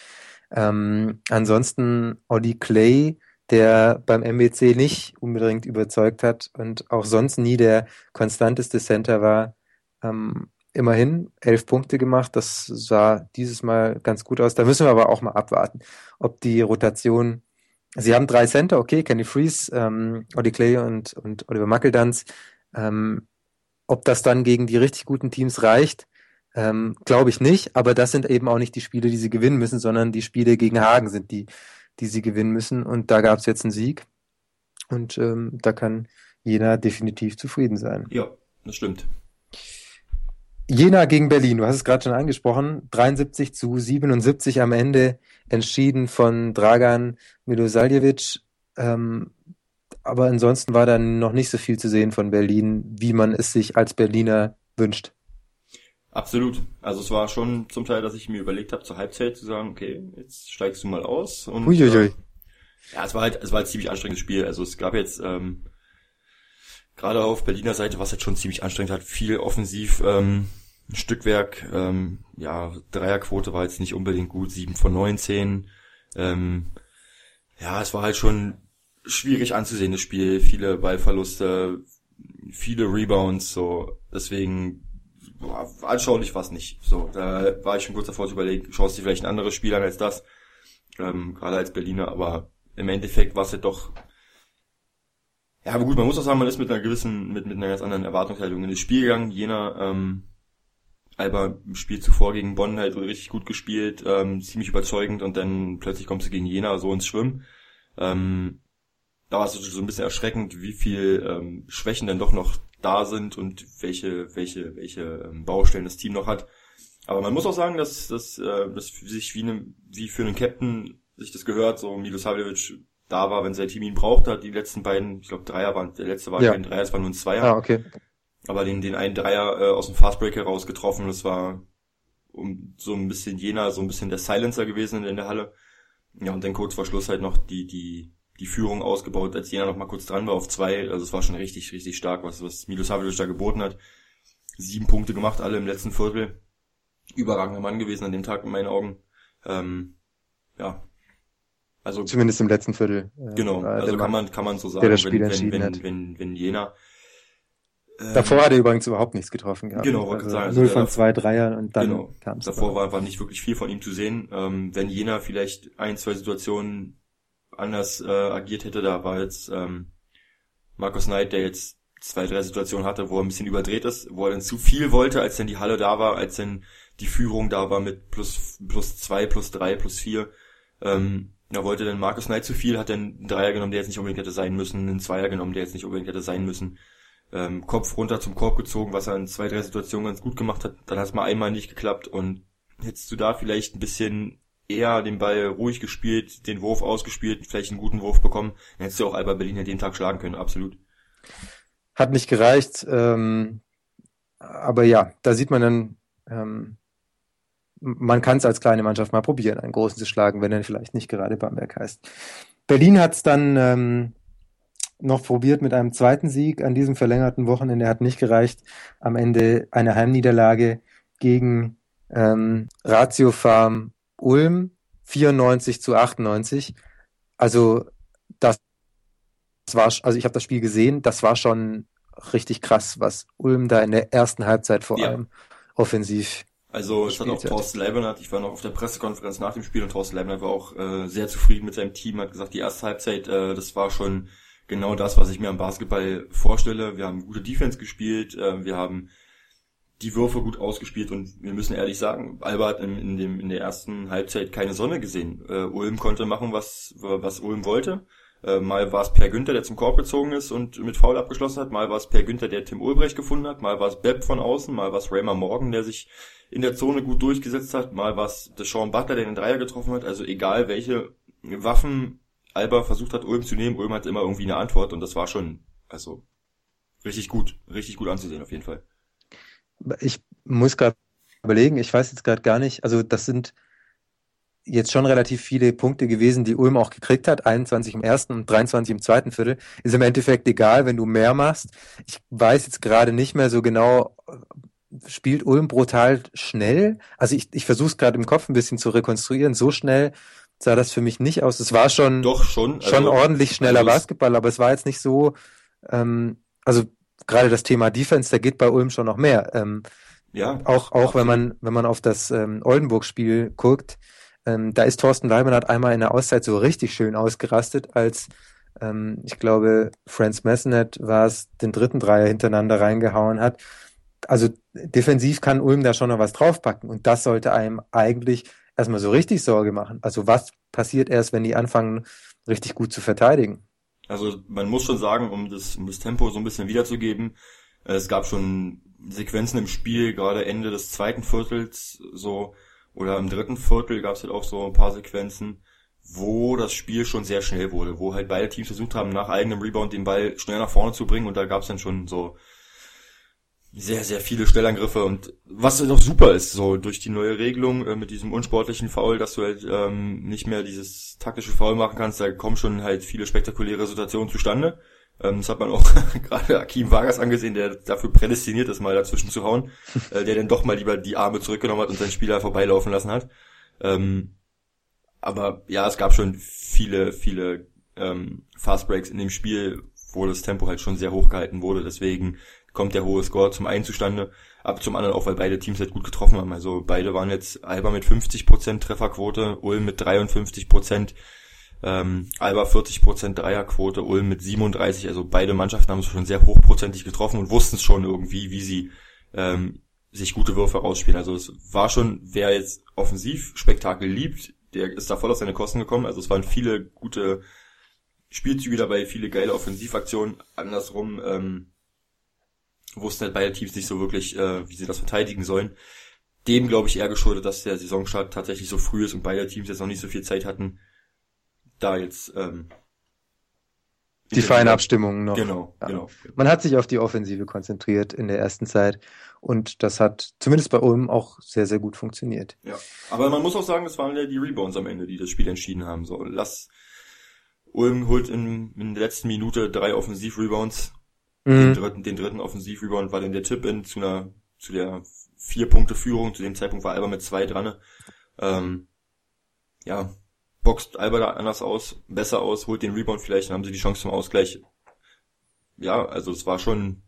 Ähm, ansonsten Ollie Clay, der beim MBC nicht unbedingt überzeugt hat und auch sonst nie der konstanteste Center war. Ähm, immerhin elf Punkte gemacht. Das sah dieses Mal ganz gut aus. Da müssen wir aber auch mal abwarten, ob die Rotation. Sie haben drei Center, okay, Kenny Freeze, ähm, Ollie Clay und, und Oliver Mackeldanz. Ähm, ob das dann gegen die richtig guten Teams reicht, ähm, Glaube ich nicht, aber das sind eben auch nicht die Spiele, die sie gewinnen müssen, sondern die Spiele gegen Hagen sind die, die sie gewinnen müssen. Und da gab es jetzt einen Sieg. Und ähm, da kann Jena definitiv zufrieden sein. Ja, das stimmt. Jena gegen Berlin, du hast es gerade schon angesprochen, 73 zu 77 am Ende entschieden von Dragan Milosaljevic. Ähm, aber ansonsten war dann noch nicht so viel zu sehen von Berlin, wie man es sich als Berliner wünscht. Absolut. Also es war schon zum Teil, dass ich mir überlegt habe, zur Halbzeit zu sagen, okay, jetzt steigst du mal aus. Und, Uiuiui. Äh, ja, es war halt, es war halt ziemlich anstrengendes Spiel. Also es gab jetzt ähm, gerade auf Berliner Seite, was jetzt schon ziemlich anstrengend hat, viel offensiv ähm, Stückwerk. Ähm, ja, Dreierquote war jetzt nicht unbedingt gut, sieben von 19. Ähm, ja, es war halt schon schwierig anzusehen, das Spiel. Viele Ballverluste, viele Rebounds, so. Deswegen boah, anschaulich war es nicht. So, da war ich schon kurz davor zu überlegen, schaust du vielleicht ein anderes Spiel an als das, ähm, gerade als Berliner, aber im Endeffekt war es ja doch, ja, aber gut, man muss auch sagen, man ist mit einer gewissen, mit, mit einer ganz anderen Erwartungshaltung in das Spiel gegangen. Jener, ähm, Alba im Spiel zuvor gegen Bonn halt richtig gut gespielt, ähm, ziemlich überzeugend und dann plötzlich kommst du gegen Jena so ins Schwimmen. Ähm, da war es so ein bisschen erschreckend, wie viel ähm, Schwächen denn doch noch da sind und welche, welche, welche ähm, Baustellen das Team noch hat. Aber man muss auch sagen, dass, dass, äh, dass sich wie, ne, wie für einen Captain sich das gehört, so Milosavljevic da war, wenn sein Team ihn braucht hat. Die letzten beiden, ich glaube Dreier waren, der letzte war ja. kein Dreier, es war nur ein Zweier. Ah, okay. Aber den, den einen Dreier äh, aus dem Fastbreak heraus getroffen, das war um so ein bisschen jener, so ein bisschen der Silencer gewesen in der Halle. Ja, und dann kurz vor Schluss halt noch die, die die Führung ausgebaut, als Jena noch mal kurz dran war auf zwei. Also es war schon richtig, richtig stark, was, was Milosavljevic da geboten hat. Sieben Punkte gemacht, alle im letzten Viertel. Überragender Mann gewesen an dem Tag in meinen Augen. Ähm, ja. Also zumindest im letzten Viertel. Äh, genau, also kann man kann man so sagen, wenn, wenn, wenn, wenn, wenn Jena ähm, Davor hat er übrigens überhaupt nichts getroffen gehabt. Genau, also sagen, also 0 von zwei Dreiern und dann genau, kam es. Davor war, war nicht wirklich viel von ihm zu sehen. Ähm, wenn Jena vielleicht ein, zwei Situationen anders äh, agiert hätte. Da war jetzt ähm, Markus Knight, der jetzt zwei, drei Situationen hatte, wo er ein bisschen überdreht ist, wo er dann zu viel wollte, als dann die Halle da war, als dann die Führung da war mit plus, plus zwei, plus drei, plus vier. Ähm, da wollte dann Markus Knight zu viel, hat dann einen Dreier genommen, der jetzt nicht unbedingt hätte sein müssen, einen Zweier genommen, der jetzt nicht unbedingt hätte sein müssen. Ähm, Kopf runter zum Korb gezogen, was er in zwei, drei Situationen ganz gut gemacht hat. Dann hat es mal einmal nicht geklappt und hättest du da vielleicht ein bisschen eher den Ball ruhig gespielt, den Wurf ausgespielt, vielleicht einen guten Wurf bekommen, dann hättest du auch Alba Berlin an dem Tag schlagen können, absolut. Hat nicht gereicht, ähm, aber ja, da sieht man dann, ähm, man kann es als kleine Mannschaft mal probieren, einen großen zu schlagen, wenn er vielleicht nicht gerade Bamberg heißt. Berlin hat es dann ähm, noch probiert mit einem zweiten Sieg an diesem verlängerten Wochenende, hat nicht gereicht. Am Ende eine Heimniederlage gegen ähm, Ratio Farm Ulm 94 zu 98. Also das, war, also ich habe das Spiel gesehen, das war schon richtig krass, was Ulm da in der ersten Halbzeit vor ja. allem offensiv. Also es hat auch Thorsten Leibniz, ich war noch auf der Pressekonferenz nach dem Spiel und Thorsten Leibniz war auch äh, sehr zufrieden mit seinem Team, hat gesagt, die erste Halbzeit, äh, das war schon genau das, was ich mir am Basketball vorstelle. Wir haben gute Defense gespielt, äh, wir haben die Würfe gut ausgespielt und wir müssen ehrlich sagen, Alba hat in, in, dem, in der ersten Halbzeit keine Sonne gesehen. Äh, Ulm konnte machen, was, was Ulm wollte. Äh, mal war es Per Günther, der zum Korb gezogen ist und mit Foul abgeschlossen hat. Mal war es Per Günther, der Tim Ulbrecht gefunden hat. Mal war es Bepp von außen. Mal war es Raymer Morgan, der sich in der Zone gut durchgesetzt hat. Mal war es Sean Butler, der den Dreier getroffen hat. Also egal welche Waffen Alba versucht hat, Ulm zu nehmen, Ulm hat immer irgendwie eine Antwort und das war schon, also richtig gut, richtig gut anzusehen auf jeden Fall. Ich muss gerade überlegen, ich weiß jetzt gerade gar nicht, also das sind jetzt schon relativ viele Punkte gewesen, die Ulm auch gekriegt hat, 21 im ersten und 23 im zweiten Viertel. Ist im Endeffekt egal, wenn du mehr machst. Ich weiß jetzt gerade nicht mehr so genau, spielt Ulm brutal schnell? Also ich, ich versuche es gerade im Kopf ein bisschen zu rekonstruieren. So schnell sah das für mich nicht aus. Es war schon, Doch, schon. schon also, ordentlich schneller also Basketball, aber es war jetzt nicht so, ähm, also gerade das Thema Defense, da geht bei Ulm schon noch mehr. Ähm, Ja, auch, auch wenn man, wenn man auf das ähm, Oldenburg-Spiel guckt, ähm, da ist Thorsten Leibniz einmal in der Auszeit so richtig schön ausgerastet, als ähm, ich glaube, Franz Messenet war es, den dritten Dreier hintereinander reingehauen hat. Also defensiv kann Ulm da schon noch was draufpacken und das sollte einem eigentlich erstmal so richtig Sorge machen. Also was passiert erst, wenn die anfangen, richtig gut zu verteidigen? Also man muss schon sagen, um das, um das Tempo so ein bisschen wiederzugeben, äh, es gab schon Sequenzen im Spiel, gerade Ende des zweiten Viertels, so, oder im dritten Viertel gab es halt auch so ein paar Sequenzen, wo das Spiel schon sehr schnell wurde, wo halt beide Teams versucht haben, nach eigenem Rebound den Ball schnell nach vorne zu bringen und da gab es dann schon so sehr, sehr viele Stellangriffe und was auch super ist, so durch die neue Regelung äh, mit diesem unsportlichen Foul, dass du halt ähm, nicht mehr dieses taktische Foul machen kannst, da kommen schon halt viele spektakuläre Situationen zustande. Ähm, das hat man auch gerade Akim Vargas angesehen, der dafür prädestiniert ist, mal dazwischen zu hauen, äh, der dann doch mal lieber die Arme zurückgenommen hat und seinen Spieler vorbeilaufen lassen hat. Ähm, aber ja, es gab schon viele, viele ähm, Fast Breaks in dem Spiel, wo das Tempo halt schon sehr hoch gehalten wurde. Deswegen kommt der hohe Score zum einen zustande, aber zum anderen auch, weil beide Teams halt gut getroffen haben. Also beide waren jetzt Alba mit 50% Trefferquote, Ulm mit 53%, ähm, Alba 40% Dreierquote, Ulm mit 37. Also beide Mannschaften haben es schon sehr hochprozentig getroffen und wussten es schon irgendwie, wie sie ähm, sich gute Würfe rausspielen. Also es war schon, wer jetzt Offensivspektakel liebt, der ist da voll auf seine Kosten gekommen. Also es waren viele gute Spielzüge dabei, viele geile Offensivaktionen. Andersrum ähm, wussten halt beide Teams nicht so wirklich, äh, wie sie das verteidigen sollen. Dem glaube ich eher geschuldet, dass der Saisonstart tatsächlich so früh ist und beide Teams jetzt noch nicht so viel Zeit hatten, da jetzt ähm, Die feinen Abstimmungen noch. Genau, Ja. genau. Man hat sich auf die Offensive konzentriert in der ersten Zeit und das hat zumindest bei Ulm auch sehr, sehr gut funktioniert. Ja. Aber man muss auch sagen, es waren ja die Rebounds am Ende, die das Spiel entschieden haben. So, lass Ulm holt in, in der letzten Minute drei Offensiv-Rebounds. Den Mhm. dritten, den dritten Offensiv-Rebound war dann der Tipp-In zu einer, zu der Vier-Punkte-Führung. Zu dem Zeitpunkt war Alba mit zwei dran. Ähm, ja, boxt Alba da anders aus, besser aus, holt den Rebound vielleicht, dann haben sie die Chance zum Ausgleich. Ja, also es war schon,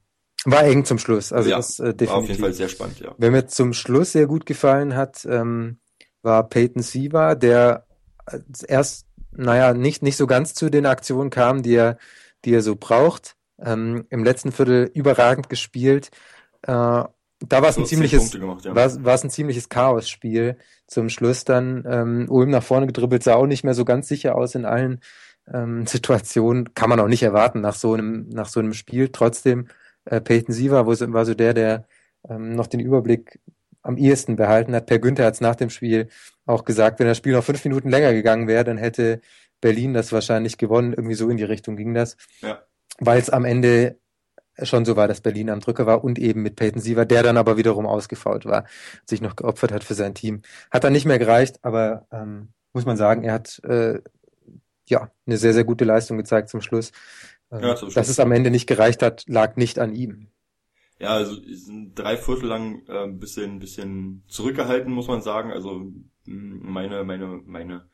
War eng zum Schluss, also ja, das äh, war auf jeden definitiv. Fall sehr spannend, ja. Wer mir zum Schluss sehr gut gefallen hat, ähm, war Peyton Siva, der äh, erst, naja, nicht, nicht so ganz zu den Aktionen kam, die er, die er so braucht. Ähm, Im letzten Viertel überragend gespielt. Äh, da war es ein 14 ziemliches, gemacht, ja. war, ein ziemliches Chaosspiel. Zum Schluss dann ähm, Ulm nach vorne gedribbelt, sah auch nicht mehr so ganz sicher aus in allen ähm, Situationen. Kann man auch nicht erwarten nach so einem, nach so einem Spiel. Trotzdem, äh, Peyton so, war so der, der ähm, noch den Überblick am ehesten behalten hat. Per Günther hat es nach dem Spiel auch gesagt, wenn das Spiel noch fünf Minuten länger gegangen wäre, dann hätte Berlin das wahrscheinlich gewonnen. Irgendwie so in die Richtung ging das. Ja. Weil es am Ende schon so war, dass Berlin am Drücker war und eben mit Peyton Siever, der dann aber wiederum ausgefault war, sich noch geopfert hat für sein Team. Hat dann nicht mehr gereicht, aber ähm, muss man sagen, er hat äh, ja eine sehr, sehr gute Leistung gezeigt zum Schluss. Ähm, Ja, zum Dass Schluss. es am Ende nicht gereicht hat, lag nicht an ihm. Ja, also sind drei Viertel lang äh, ein bisschen, bisschen zurückgehalten, muss man sagen. Also meine, meine, meine,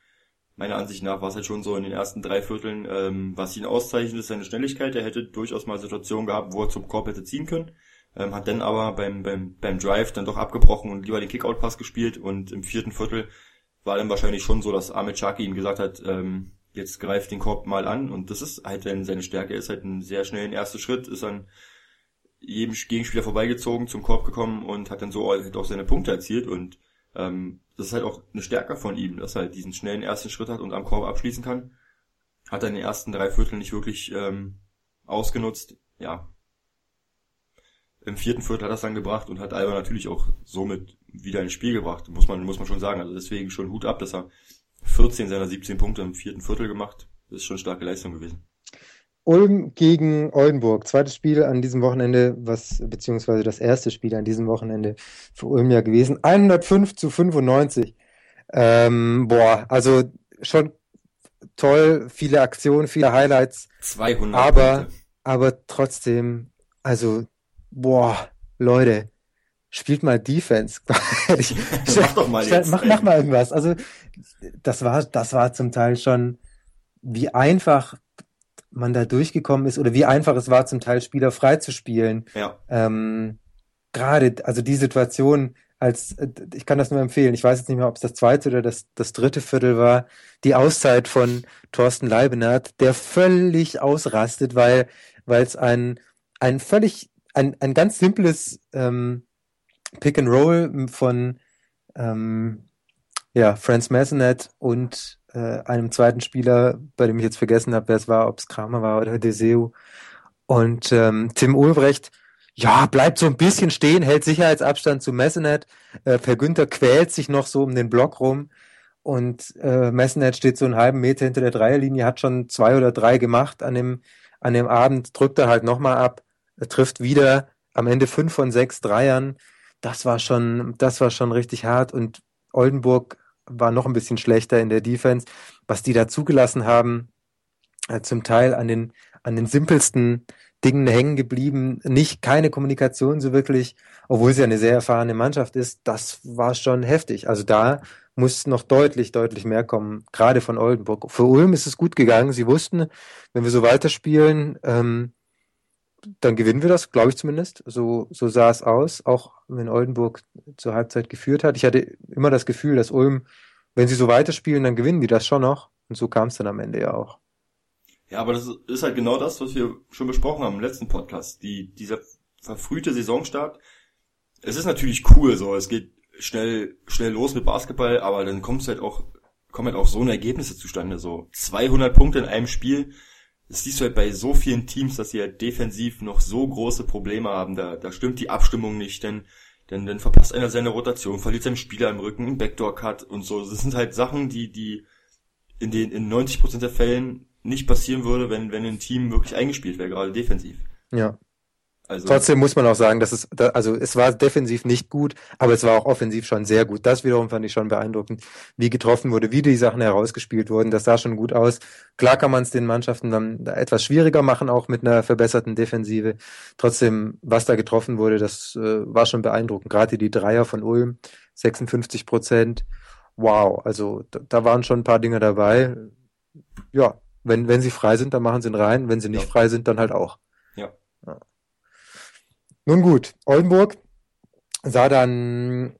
meiner Ansicht nach war es halt schon so in den ersten drei Vierteln, ähm, was ihn auszeichnet, ist seine Schnelligkeit. Er hätte durchaus mal Situationen gehabt, wo er zum Korb hätte ziehen können. Ähm, hat dann aber beim, beim, beim Drive dann doch abgebrochen und lieber den Kickout-Pass gespielt und im vierten Viertel war dann wahrscheinlich schon so, dass Ahmed Chaki ihm gesagt hat, ähm, jetzt greift den Korb mal an und das ist halt dann seine Stärke, Er ist halt ein sehr schnellen erster Schritt, ist dann jedem Gegenspieler vorbeigezogen, zum Korb gekommen und hat dann so halt auch seine Punkte erzielt und ähm, das ist halt auch eine Stärke von ihm, dass er halt diesen schnellen ersten Schritt hat und am Korb abschließen kann. Hat er in den ersten drei Vierteln nicht wirklich ähm, ausgenutzt. Ja. Im vierten Viertel hat er es dann gebracht und hat Alba natürlich auch somit wieder ins Spiel gebracht, muss man, muss man schon sagen. Also deswegen schon Hut ab, dass er 14 seiner 17 Punkte im vierten Viertel gemacht. Das ist schon starke Leistung gewesen. Ulm gegen Oldenburg, zweites Spiel an diesem Wochenende, was beziehungsweise das erste Spiel an diesem Wochenende für Ulm ja gewesen. 105 zu 95. Ähm, boah, also schon toll, viele Aktionen, viele Highlights. 200 aber, Punkte. aber trotzdem, also, boah, Leute, spielt mal Defense. mach doch mal jetzt. Mach, mach mal irgendwas. Also, das war, das war zum Teil schon, wie einfach man da durchgekommen ist oder wie einfach es war, zum Teil Spieler frei zu spielen. Ja. Ähm, Gerade, also die Situation, als ich kann das nur empfehlen. Ich weiß jetzt nicht mehr, ob es das zweite oder das, das dritte Viertel war. Die Auszeit von Thorsten Leibenhardt, der völlig ausrastet, weil weil es ein ein völlig ein, ein ganz simples ähm, Pick and Roll von ähm, ja Franz Massenet und äh, einem zweiten Spieler, bei dem ich jetzt vergessen habe, wer es war, ob es Kramer war oder Deseu und ähm, Tim Ulbrecht ja, bleibt so ein bisschen stehen, hält Sicherheitsabstand zu Messenet. Äh, per Günther quält sich noch so um den Block rum. Und äh, Messenet steht so einen halben Meter hinter der Dreierlinie, hat schon zwei oder drei gemacht an dem, an dem Abend, drückt er halt nochmal ab, er trifft wieder am Ende fünf von sechs Dreiern. Das war schon, das war schon richtig hart. Und Oldenburg war noch ein bisschen schlechter in der Defense. Was die da zugelassen haben, äh, zum Teil an den, an den simpelsten Dingen hängen geblieben, nicht keine Kommunikation so wirklich, obwohl sie eine sehr erfahrene Mannschaft ist, das war schon heftig. Also da muss noch deutlich, deutlich mehr kommen, gerade von Oldenburg. Für Ulm ist es gut gegangen. Sie wussten, wenn wir so weiterspielen, ähm, dann gewinnen wir das, glaube ich zumindest. So, so sah es aus, auch wenn Oldenburg zur Halbzeit geführt hat. Ich hatte immer das Gefühl, dass Ulm, wenn sie so weiterspielen, dann gewinnen die das schon noch. Und so kam es dann am Ende ja auch. Ja, aber das ist halt genau das, was wir schon besprochen haben im letzten Podcast. Die, dieser verfrühte Saisonstart. Es ist natürlich cool, so. Es geht schnell, schnell los mit Basketball, aber dann kommt halt auch, kommen halt auch so eine Ergebnisse zustande, so 200 Punkte in einem Spiel. Das siehst du halt bei so vielen Teams, dass sie halt defensiv noch so große Probleme haben. Da, da stimmt die Abstimmung nicht, denn, denn dann verpasst einer seine Rotation, verliert seinen Spieler im Rücken, einen Backdoor-Cut und so. Das sind halt Sachen, die, die in den, in 90% der Fällen nicht passieren würde, wenn, wenn ein Team wirklich eingespielt wäre, gerade defensiv. Ja. Also, Trotzdem muss man auch sagen, dass es, also es war defensiv nicht gut, aber es war auch offensiv schon sehr gut. Das wiederum fand ich schon beeindruckend, wie getroffen wurde, wie die Sachen herausgespielt wurden. Das sah schon gut aus. Klar kann man es den Mannschaften dann etwas schwieriger machen, auch mit einer verbesserten Defensive. Trotzdem, was da getroffen wurde, das äh, war schon beeindruckend. Gerade die Dreier von Ulm, 56 Prozent. Wow, also da, da waren schon ein paar Dinge dabei. Ja, wenn, wenn sie frei sind, dann machen sie ihn rein. Wenn sie nicht ja. frei sind, dann halt auch. Ja. ja. Nun gut, Oldenburg sah dann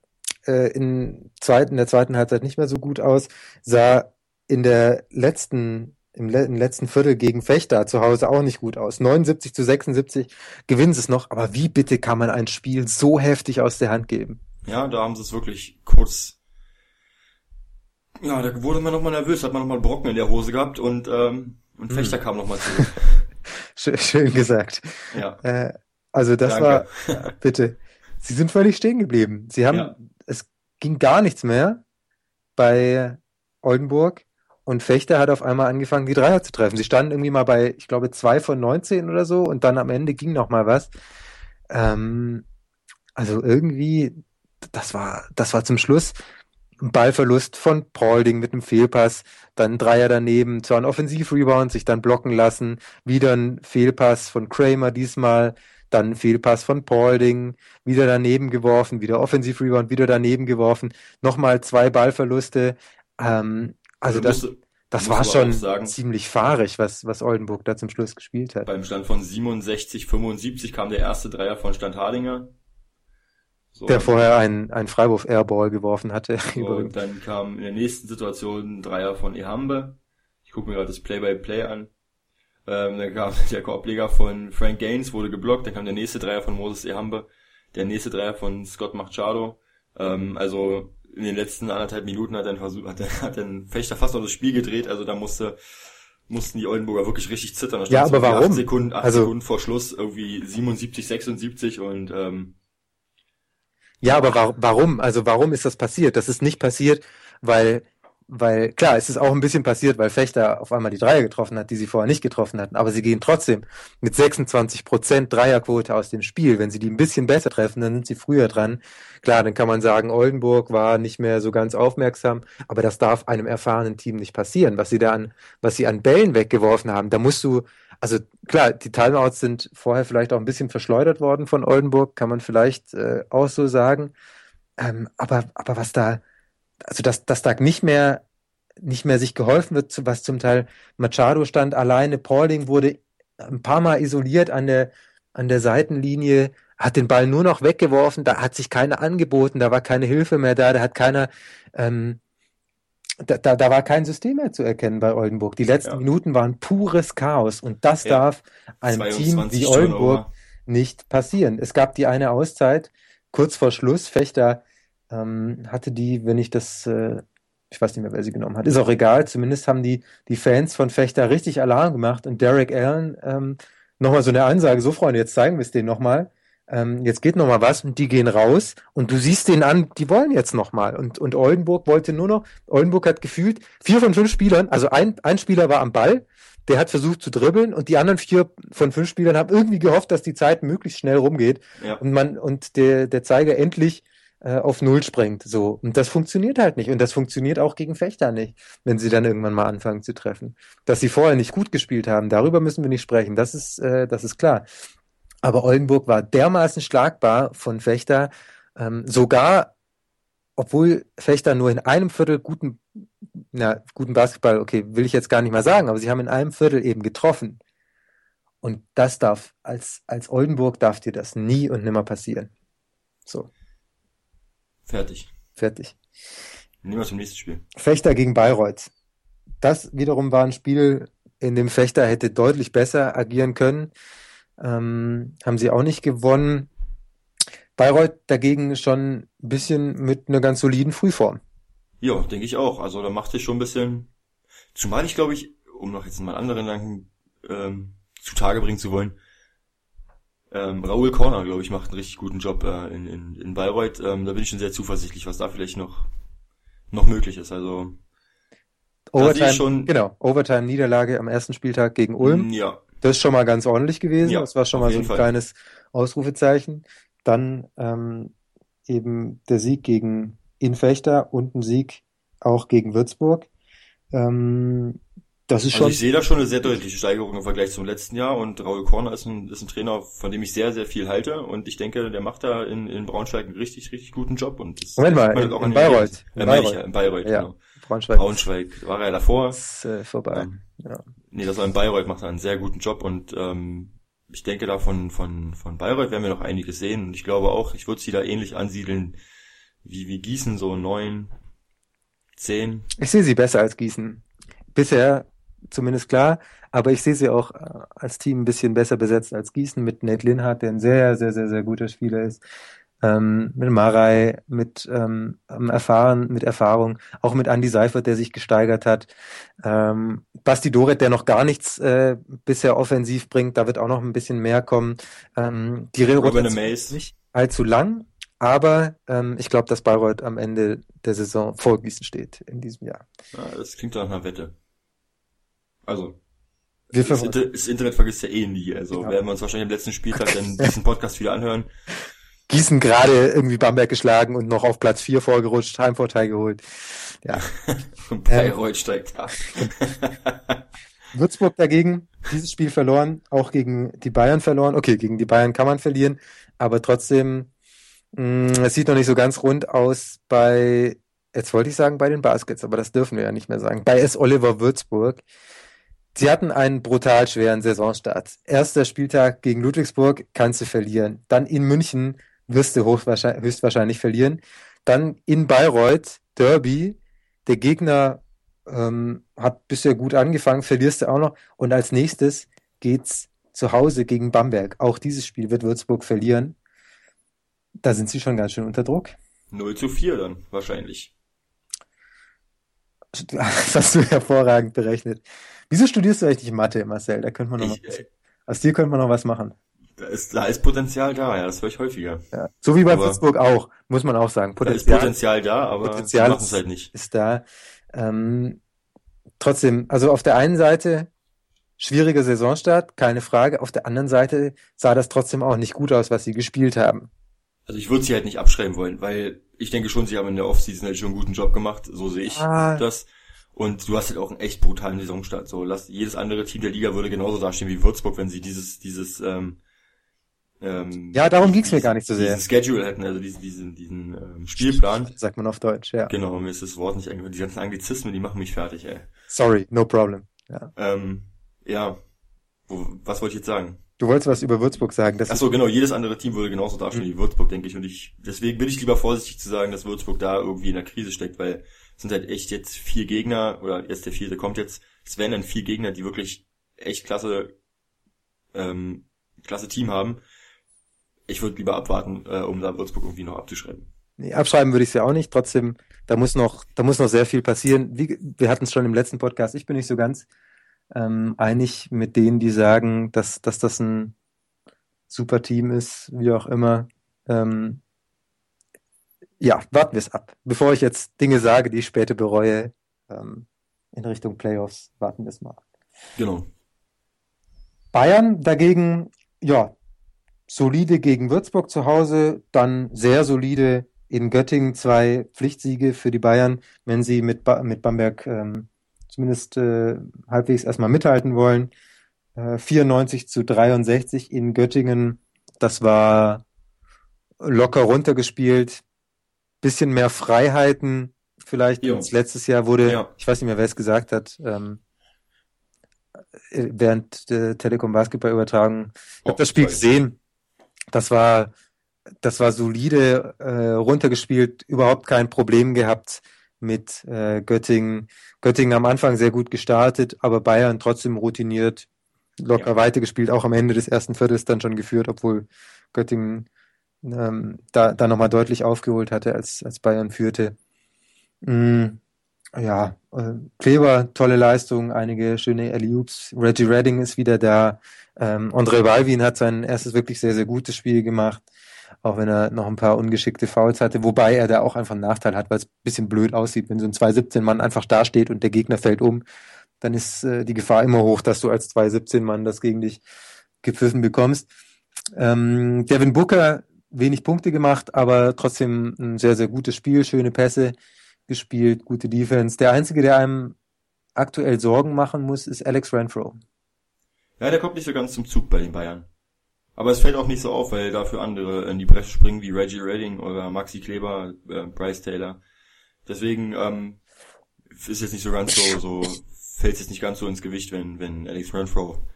äh, in, zweiten, in der zweiten Halbzeit nicht mehr so gut aus, sah in der letzten im, le im letzten Viertel gegen Fechter zu Hause auch nicht gut aus. 79 zu 76 gewinnen sie es noch, aber wie bitte kann man ein Spiel so heftig aus der Hand geben? Ja, da haben sie es wirklich kurz ja, da wurde man nochmal nervös, hat man nochmal Brocken in der Hose gehabt und, ähm, und hm. Fechter hm. kam nochmal zurück. schön, schön gesagt. Ja. Äh, also das Danke. war, bitte, sie sind völlig stehen geblieben. Sie haben, ja. es ging gar nichts mehr bei Oldenburg und Fechter hat auf einmal angefangen, die Dreier zu treffen. Sie standen irgendwie mal bei, ich glaube, zwei von 19 oder so und dann am Ende ging noch mal was. Ähm, also irgendwie, das war, das war zum Schluss, Ballverlust von Paulding mit einem Fehlpass, dann ein Dreier daneben, zwar ein Offensivrebound, sich dann blocken lassen, wieder ein Fehlpass von Kramer diesmal, dann Fehlpass von Paulding, wieder daneben geworfen, wieder Offensivrebound, wieder daneben geworfen, nochmal zwei Ballverluste. Ähm, also, also das, das war schon sagen, ziemlich fahrig, was, was Oldenburg da zum Schluss gespielt hat. Beim Stand von 67, 75 kam der erste Dreier von Standhardinger. So, der vorher einen, einen Freiwurf Airball geworfen hatte. So, und dann kam in der nächsten Situation ein Dreier von Ehambe. Ich gucke mir gerade das Play-by-Play -play an. Ähm, dann kam der Korbleger von Frank Gaines, wurde geblockt. Dann kam der nächste Dreier von Moses Ehambe. Der nächste Dreier von Scott Machado. Ähm, also in den letzten anderthalb Minuten hat er, Versuch, hat, hat ein Fechter fast noch das Spiel gedreht. Also da musste mussten die Oldenburger wirklich richtig zittern. Da ja, aber warum? Acht Sekunden, acht also, Sekunden vor Schluss irgendwie 77, 76 und ähm, ja, aber wa warum? Also warum ist das passiert? Das ist nicht passiert, weil weil klar, es ist auch ein bisschen passiert, weil Fechter auf einmal die Dreier getroffen hat, die sie vorher nicht getroffen hatten, aber sie gehen trotzdem mit 26 Prozent Dreierquote aus dem Spiel. Wenn sie die ein bisschen besser treffen, dann sind sie früher dran. Klar, dann kann man sagen, Oldenburg war nicht mehr so ganz aufmerksam, aber das darf einem erfahrenen Team nicht passieren. Was sie da an, was sie an Bällen weggeworfen haben, da musst du, also klar, die Timeouts sind vorher vielleicht auch ein bisschen verschleudert worden von Oldenburg, kann man vielleicht äh, auch so sagen. Ähm, aber, aber was da, also dass, dass da nicht mehr, nicht mehr sich geholfen wird, was zum Teil Machado stand alleine, Pauling wurde ein paar Mal isoliert an der, an der Seitenlinie, hat den Ball nur noch weggeworfen, da hat sich keiner angeboten, da war keine Hilfe mehr da, da hat keiner, ähm, da, da, da war kein System mehr zu erkennen bei Oldenburg. Die letzten ja. Minuten waren pures Chaos und das ja. darf einem Team wie Oldenburg nicht passieren. Es gab die eine Auszeit, kurz vor Schluss, Fechter ähm, hatte die, wenn ich das, äh, ich weiß nicht mehr, wer sie genommen hat, ist auch egal, zumindest haben die, die Fans von Fechter richtig Alarm gemacht und Derek Allen ähm, nochmal so eine Ansage, so Freunde, jetzt zeigen wir es denen nochmal, ähm, jetzt geht nochmal was und die gehen raus und du siehst denen an, die wollen jetzt nochmal. Und, und Oldenburg wollte nur noch, Oldenburg hat gefühlt vier von fünf Spielern, also ein, ein Spieler war am Ball, der hat versucht zu dribbeln und die anderen vier von fünf Spielern haben irgendwie gehofft, dass die Zeit möglichst schnell rumgeht ja. und man und der der Zeiger endlich äh, auf Null springt. So. Und das funktioniert halt nicht. Und das funktioniert auch gegen Fechter nicht, wenn sie dann irgendwann mal anfangen zu treffen. Dass sie vorher nicht gut gespielt haben, darüber müssen wir nicht sprechen. Das ist, äh, das ist klar. Aber Oldenburg war dermaßen schlagbar von Fechter, ähm, sogar obwohl Fechter nur in einem Viertel guten, na, guten Basketball, okay, will ich jetzt gar nicht mal sagen, aber sie haben in einem Viertel eben getroffen. Und das darf, als, als Oldenburg darf dir das nie und nimmer passieren. So. Fertig. Fertig. Nehmen wir zum nächsten Spiel. Fechter gegen Bayreuth. Das wiederum war ein Spiel, in dem Fechter hätte deutlich besser agieren können. Ähm, haben sie auch nicht gewonnen. Bayreuth dagegen schon ein bisschen mit einer ganz soliden Frühform. Ja, denke ich auch. Also da macht sich schon ein bisschen, zumal ich glaube ich, um noch jetzt mal anderen Gedanken ähm, zutage bringen zu wollen, ähm, Raoul Corner, glaube ich, macht einen richtig guten Job äh, in, in, in Bayreuth. Ähm, da bin ich schon sehr zuversichtlich, was da vielleicht noch, noch möglich ist. Also Overtime, schon, genau, Overtime-Niederlage am ersten Spieltag gegen Ulm. Mm, ja. Das ist schon mal ganz ordentlich gewesen. Ja, das war schon mal so ein Fall. kleines Ausrufezeichen. Dann ähm, eben der Sieg gegen Infechter und ein Sieg auch gegen Würzburg. Ähm, das ist also schon. Ich sehe da schon eine sehr deutliche Steigerung im Vergleich zum letzten Jahr und Raul Korner ist ein, ist ein Trainer, von dem ich sehr, sehr viel halte und ich denke, der macht da in, in Braunschweig einen richtig, richtig guten Job und das Moment mal, in, in Bayreuth. In, Bayreuth. Ja, in Bayreuth, ja. genau. Braunschweig. Braunschweig war er ja davor. Ist äh, vorbei. Ähm, ja. Nee, das war in Bayreuth, macht er einen sehr guten Job und ähm, ich denke da von, von, von Bayreuth werden wir noch einiges sehen und ich glaube auch, ich würde sie da ähnlich ansiedeln wie, wie Gießen, so neun, zehn. Ich sehe sie besser als Gießen. Bisher zumindest klar. Aber ich sehe sie auch äh, als Team ein bisschen besser besetzt als Gießen mit Nate Linhardt, der ein sehr, sehr, sehr, sehr guter Spieler ist. Ähm, mit Marei, mit ähm, Erfahren, mit Erfahrung, auch mit Andy Seifert, der sich gesteigert hat. Ähm, Basti Doret, der noch gar nichts äh, bisher offensiv bringt, da wird auch noch ein bisschen mehr kommen. Ähm, die Rotation ist nicht allzu lang, aber ähm, ich glaube, dass Bayreuth am Ende der Saison vor Gießen steht in diesem Jahr. Ja, das klingt nach einer Wette. Also, das, Inter das, Internet vergisst ja eh nie. Also genau. werden wir uns wahrscheinlich am letzten Spieltag dann diesen Podcast wieder anhören. Gießen gerade irgendwie Bamberg geschlagen und noch auf Platz 4 vorgerutscht, Heimvorteil geholt. Ja. und Bayreuth steigt ab. Würzburg dagegen, dieses Spiel verloren, auch gegen die Bayern verloren. Okay, gegen die Bayern kann man verlieren, aber trotzdem, mm, es sieht noch nicht so ganz rund aus bei, jetzt wollte ich sagen bei den Baskets, aber das dürfen wir ja nicht mehr sagen, bei S. Oliver Würzburg. Sie hatten einen brutal schweren Saisonstart. Erster Spieltag gegen Ludwigsburg kannst du verlieren. Dann in München wirst du höchstwahrscheinlich verlieren. Dann in Bayreuth, Derby. Der Gegner ähm, hat bisher gut angefangen, verlierst du auch noch. Und als nächstes geht's zu Hause gegen Bamberg. Auch dieses Spiel wird Würzburg verlieren. Da sind sie schon ganz schön unter Druck. 0 zu 4 dann wahrscheinlich. Das hast du hervorragend berechnet. Wieso studierst du eigentlich Mathe, Marcel? Da könnte man noch ich, was, aus dir könnte man noch was machen. Da ist, da ist Potenzial da, ja, das höre ich häufiger. Ja. So wie bei aber, Würzburg auch, muss man auch sagen. Potenzial, da ist Potenzial da, aber Potenzial machen es halt nicht. Ist da. Ähm, trotzdem, also auf der einen Seite schwieriger Saisonstart, keine Frage. Auf der anderen Seite sah das trotzdem auch nicht gut aus, was sie gespielt haben. Also ich würde sie halt nicht abschreiben wollen, weil ich denke schon, sie haben in der Offseason halt schon einen guten Job gemacht, so sehe ich ah. das. Und du hast halt auch einen echt brutalen Saisonstart. So, lass, jedes andere Team der Liga würde genauso dastehen wie Würzburg, wenn sie dieses, dieses, ähm, ähm, ja, darum ging's mir gar nicht so sehr. Diesen Schedule hätten, also diesen, diesen, diesen ähm, Spielplan. Sagt man auf Deutsch, ja. Genau, mir ist das Wort nicht eingefallen. Die ganzen Anglizismen, die machen mich fertig, ey. Sorry, no problem. Ja. Ähm, ja. Wo, was wollte ich jetzt sagen? Du wolltest was über Würzburg sagen. Ach so, genau. Jedes andere Team würde genauso dastehen mhm. wie Würzburg, denke ich. Und ich, deswegen bin ich lieber vorsichtig zu sagen, dass Würzburg da irgendwie in der Krise steckt, weil sind halt echt jetzt vier Gegner, oder jetzt der vierte kommt jetzt. Es werden dann vier Gegner, die wirklich echt klasse, ähm, klasse Team haben. Ich würde lieber abwarten, äh, um da Würzburg irgendwie noch abzuschreiben. Nee, abschreiben würde ich es ja auch nicht. Trotzdem, da muss noch, da muss noch sehr viel passieren. Wie, wir hatten es schon im letzten Podcast. Ich bin nicht so ganz ähm, einig mit denen, die sagen, dass, dass das ein super Team ist, wie auch immer. Ähm, ja, warten wir es ab. Bevor ich jetzt Dinge sage, die ich später bereue, ähm, in Richtung Playoffs, warten wir es mal ab. Genau. Bayern dagegen, ja, solide gegen Würzburg zu Hause, dann sehr solide in Göttingen zwei Pflichtsiege für die Bayern, wenn sie mit, ba mit Bamberg ähm, zumindest äh, halbwegs erstmal mithalten wollen. Äh, 94 zu 63 in Göttingen. Das war locker runtergespielt. Bisschen mehr Freiheiten vielleicht jo. als letztes Jahr wurde, ja. ich weiß nicht mehr, wer es gesagt hat, ähm, äh, während der Telekom Basketball übertragen. Ich oh, habe das Spiel gesehen. Das war, das war solide äh, runtergespielt, überhaupt kein Problem gehabt mit äh, Göttingen. Göttingen am Anfang sehr gut gestartet, aber Bayern trotzdem routiniert, locker ja. weitergespielt, auch am Ende des ersten Viertels dann schon geführt, obwohl Göttingen ähm, da, da nochmal deutlich aufgeholt hatte, als, als Bayern führte. Mm, ja, äh, Kleber, tolle Leistung, einige schöne Alley-Oops. Reggie Redding ist wieder da. Ähm, André Balvin hat sein erstes wirklich sehr, sehr gutes Spiel gemacht auch wenn er noch ein paar ungeschickte Fouls hatte, wobei er da auch einfach einen Nachteil hat, weil es ein bisschen blöd aussieht, wenn so ein 2-17-Mann einfach dasteht und der Gegner fällt um, dann ist äh, die Gefahr immer hoch, dass du als 2-17-Mann das gegen dich gepfiffen bekommst. Ähm, Devin Booker wenig Punkte gemacht, aber trotzdem ein sehr, sehr gutes Spiel, schöne Pässe gespielt, gute Defense. Der Einzige, der einem aktuell Sorgen machen muss, ist Alex Renfro. Ja, der kommt nicht so ganz zum Zug bei den Bayern. Aber es fällt auch nicht so auf, weil dafür andere in die Bresche springen, wie Reggie Redding oder Maxi Kleber, äh, Bryce Taylor. Deswegen ähm, ist jetzt nicht so ganz so, so fällt jetzt nicht ganz so ins Gewicht, wenn, wenn Alex Renfro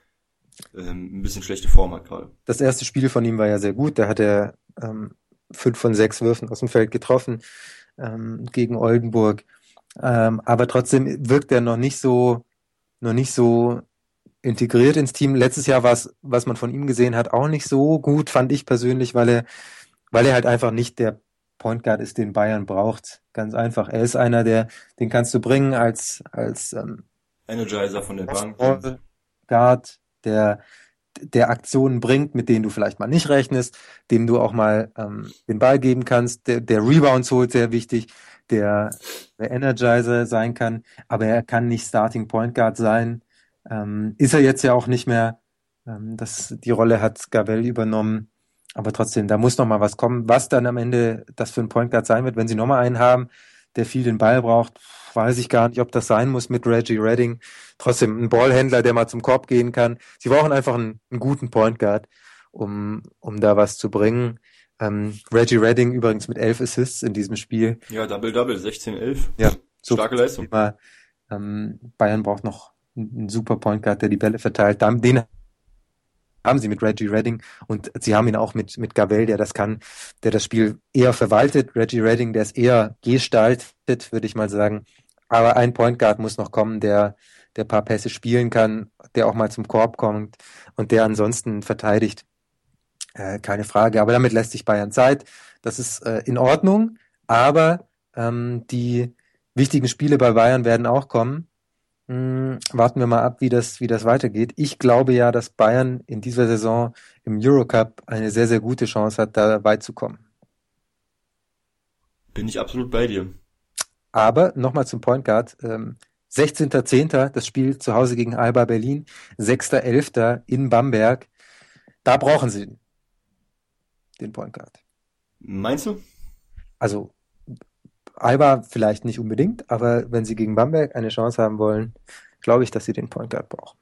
ähm, ein bisschen schlechte Form hat gerade. Das erste Spiel von ihm war ja sehr gut. Da hat er ähm, fünf von sechs Würfen aus dem Feld getroffen ähm, gegen Oldenburg. Ähm, aber trotzdem wirkt er noch nicht so, noch nicht so integriert ins Team. Letztes Jahr war es, was man von ihm gesehen hat, auch nicht so gut, fand ich persönlich, weil er, weil er halt einfach nicht der Point Guard ist, den Bayern braucht. Ganz einfach. Er ist einer, der, den kannst du bringen als, als ähm, Energizer von der Bank. Guard, der, der Aktionen bringt, mit denen du vielleicht mal nicht rechnest, dem du auch mal ähm, den Ball geben kannst, der, der Rebounds holt, sehr wichtig, der, der Energizer sein kann, aber er kann nicht Starting Point Guard sein ähm, ist er jetzt ja auch nicht mehr. Ähm, das, die Rolle hat Gavel übernommen. Aber trotzdem, da muss noch mal was kommen. Was dann am Ende das für ein Point Guard sein wird, wenn sie noch mal einen haben, der viel den Ball braucht, weiß ich gar nicht, ob das sein muss mit Reggie Redding. Trotzdem ein Ballhändler, der mal zum Korb gehen kann. Sie brauchen einfach einen, einen guten Point Guard, um, um da was zu bringen. Ähm, Reggie Redding übrigens mit elf Assists in diesem Spiel. Ja, Double-Double, 16-11. Ja, so starke Leistung. Ähm, Bayern braucht noch ein super Point Guard, der die Bälle verteilt. Den haben sie mit Reggie Redding und sie haben ihn auch mit, mit Gavel, der das kann, der das Spiel eher verwaltet. Reggie Redding, der es eher gestaltet, würde ich mal sagen. Aber ein Point Guard muss noch kommen, der, der paar Pässe spielen kann, der auch mal zum Korb kommt und der ansonsten verteidigt. Äh, keine Frage. Aber damit lässt sich Bayern Zeit. Das ist äh, in Ordnung. Aber ähm, die wichtigen Spiele bei Bayern werden auch kommen. Hm, warten wir mal ab, wie das, wie das weitergeht. Ich glaube ja, dass Bayern in dieser Saison im Eurocup eine sehr, sehr gute Chance hat, da weit zu kommen. Bin ich absolut bei dir. Aber nochmal zum Point Guard. Ähm, 16.10. das Spiel zu Hause gegen Alba Berlin, 6.11. in Bamberg. Da brauchen sie den Point Guard. Meinst du? Also Alba vielleicht nicht unbedingt, aber wenn sie gegen Bamberg eine Chance haben wollen, glaube ich, dass sie den Point Guard brauchen.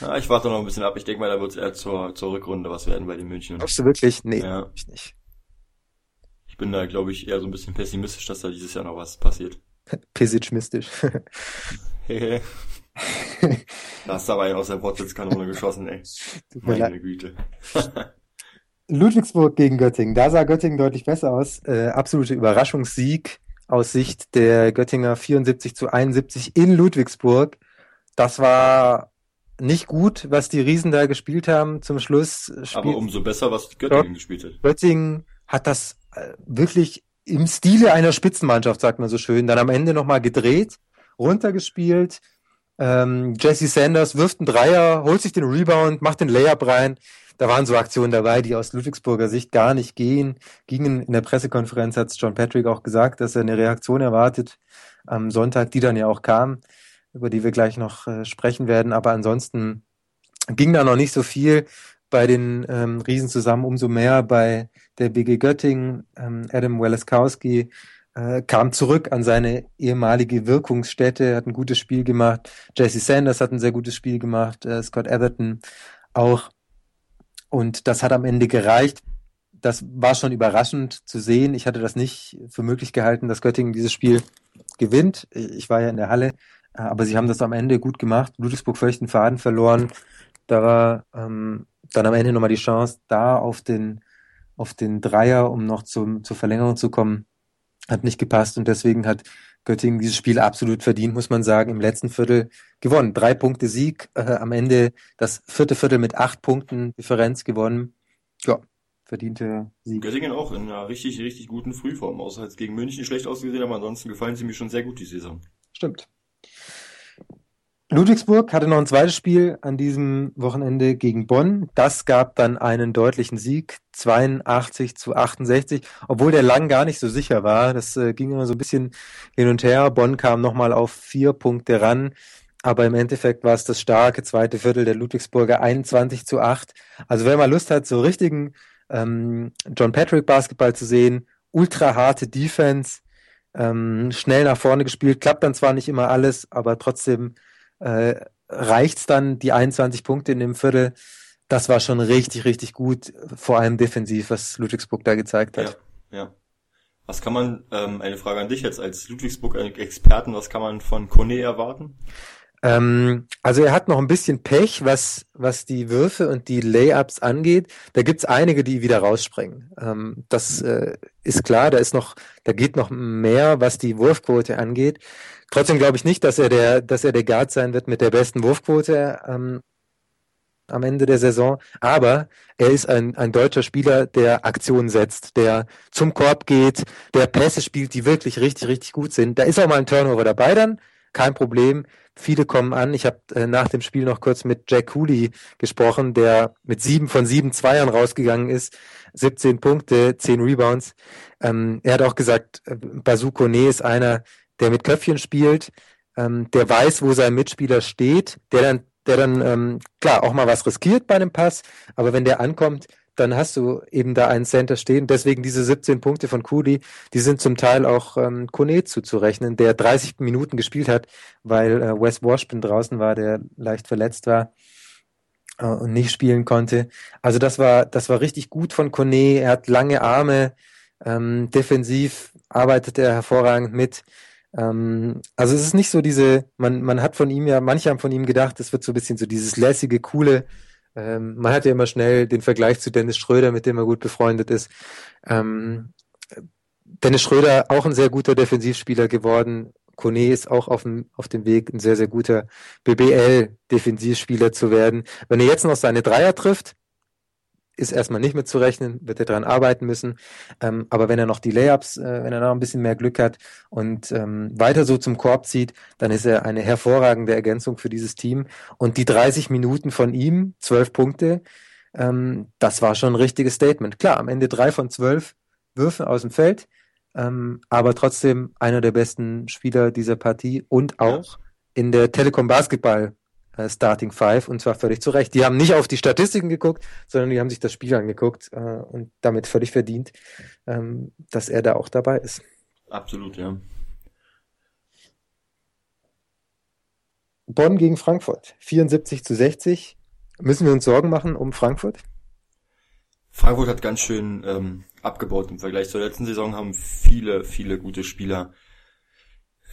Ja, ich warte noch ein bisschen ab. Ich denke mal, da wird es eher zur, zur Rückrunde was werden bei den München. Glaubst du wirklich? Nee, Ja. ich nicht. Ich bin da, glaube ich, eher so ein bisschen pessimistisch, dass da dieses Jahr noch was passiert. Pessimistisch. Hehe. da hast du aber einen aus der Wortwitzkanone geschossen, ey. Meine Güte. Ludwigsburg gegen Göttingen. Da sah Göttingen deutlich besser aus. Äh, absolute Überraschungssieg aus Sicht der Göttinger 74 zu 71 in Ludwigsburg. Das war nicht gut, was die Riesen da gespielt haben. Zum Schluss Aber spielt umso besser, was Göttingen gespielt hat. Göttingen hat das äh, wirklich im Stile einer Spitzenmannschaft, sagt man so schön, dann am Ende nochmal gedreht, runtergespielt. Ähm, Jesse Sanders wirft einen Dreier, holt sich den Rebound, macht den Layup rein. Da waren so Aktionen dabei, die aus Ludwigsburger Sicht gar nicht gehen, gingen. In der Pressekonferenz hat John Patrick auch gesagt, dass er eine Reaktion erwartet am Sonntag, die dann ja auch kam, über die wir gleich noch äh, sprechen werden. Aber ansonsten ging da noch nicht so viel bei den ähm, Riesen zusammen, umso mehr bei der BG Göttingen. Ähm, Adam Weleskowski äh, kam zurück an seine ehemalige Wirkungsstätte, hat ein gutes Spiel gemacht. Jesse Sanders hat ein sehr gutes Spiel gemacht, äh, Scott Everton auch. Und das hat am Ende gereicht. Das war schon überraschend zu sehen. Ich hatte das nicht für möglich gehalten, dass Göttingen dieses Spiel gewinnt. Ich war ja in der Halle, aber sie haben das am Ende gut gemacht. Ludwigsburg völlig den Faden verloren. Da war ähm, dann am Ende nochmal die Chance, da auf den, auf den Dreier, um noch zum, zur Verlängerung zu kommen, hat nicht gepasst und deswegen hat Göttingen dieses Spiel absolut verdient, muss man sagen, im letzten Viertel gewonnen. Drei Punkte Sieg, äh, am Ende das vierte Viertel mit acht Punkten Differenz gewonnen. Ja, verdiente Sieg. Göttingen auch in einer richtig, richtig guten Frühform. Außer jetzt gegen München schlecht ausgesehen, aber ansonsten gefallen sie mir schon sehr gut die Saison. Stimmt. Ludwigsburg hatte noch ein zweites Spiel an diesem Wochenende gegen Bonn. Das gab dann einen deutlichen Sieg, 82 zu 68, obwohl der lang gar nicht so sicher war. Das äh, ging immer so ein bisschen hin und her. Bonn kam nochmal auf vier Punkte ran, aber im Endeffekt war es das starke zweite Viertel der Ludwigsburger 21 zu 8. Also wer mal Lust hat, so richtigen ähm, John Patrick Basketball zu sehen, ultra harte Defense, ähm, schnell nach vorne gespielt, klappt dann zwar nicht immer alles, aber trotzdem äh, reicht's dann die 21 Punkte in dem Viertel. Das war schon richtig, richtig gut, vor allem defensiv, was Ludwigsburg da gezeigt Ja, hat. ja. Was kann man, ähm, eine Frage an dich jetzt als Ludwigsburg-Experten, was kann man von Kone erwarten? Ähm, also er hat noch ein bisschen Pech, was, was die Würfe und die Layups angeht. Da gibt's einige, die wieder rausspringen. Ähm, das äh, ist klar, da ist noch, da geht noch mehr, was die Wurfquote angeht. Trotzdem glaube ich nicht, dass er der, dass er der Guard sein wird mit der besten Wurfquote ähm, am Ende der Saison. Aber er ist ein, ein deutscher Spieler, der Aktionen setzt, der zum Korb geht, der Pässe spielt, die wirklich richtig, richtig gut sind. Da ist auch mal ein Turnover dabei dann, kein Problem. Viele kommen an. Ich habe äh, nach dem Spiel noch kurz mit Jack Cooley gesprochen, der mit sieben von sieben Zweiern rausgegangen ist, 17 Punkte, 10 Rebounds. Ähm, er hat auch gesagt, äh, Bazou Kone ist einer, der mit Köpfchen spielt, ähm, der weiß, wo sein Mitspieler steht, der dann, der dann ähm, klar auch mal was riskiert bei einem Pass, aber wenn der ankommt, dann hast du eben da einen Center stehen. Deswegen diese 17 Punkte von Kuli, die sind zum Teil auch ähm, Kone zuzurechnen, der 30 Minuten gespielt hat, weil äh, Wes Washburn draußen war, der leicht verletzt war äh, und nicht spielen konnte. Also das war, das war richtig gut von Kone. Er hat lange Arme, ähm, defensiv arbeitet er hervorragend mit. Ähm, also es ist nicht so diese, man, man hat von ihm ja, manche haben von ihm gedacht, es wird so ein bisschen so dieses lässige, coole, ähm, man hat ja immer schnell den Vergleich zu Dennis Schröder, mit dem er gut befreundet ist. Ähm, Dennis Schröder auch ein sehr guter Defensivspieler geworden. Kone ist auch auf dem, auf dem Weg, ein sehr, sehr guter BBL-Defensivspieler zu werden. Wenn er jetzt noch seine Dreier trifft, ist erstmal nicht mit zu rechnen, wird er dran arbeiten müssen. Ähm, aber wenn er noch die Layups, äh, wenn er noch ein bisschen mehr Glück hat und ähm, weiter so zum Korb zieht, dann ist er eine hervorragende Ergänzung für dieses Team. Und die 30 Minuten von ihm, 12 Punkte, ähm, das war schon ein richtiges Statement. Klar, am Ende drei von zwölf Würfe aus dem Feld, ähm, aber trotzdem einer der besten Spieler dieser Partie und auch ja. in der Telekom Basketball äh, Starting Five und zwar völlig zu Recht. Die haben nicht auf die Statistiken geguckt, sondern die haben sich das Spiel angeguckt äh, und damit völlig verdient, ähm, dass er da auch dabei ist. Absolut, ja. Bonn gegen Frankfurt, 74 zu 60. Müssen wir uns Sorgen machen um Frankfurt? Frankfurt hat ganz schön ähm, abgebaut im Vergleich zur letzten Saison, haben viele, viele gute Spieler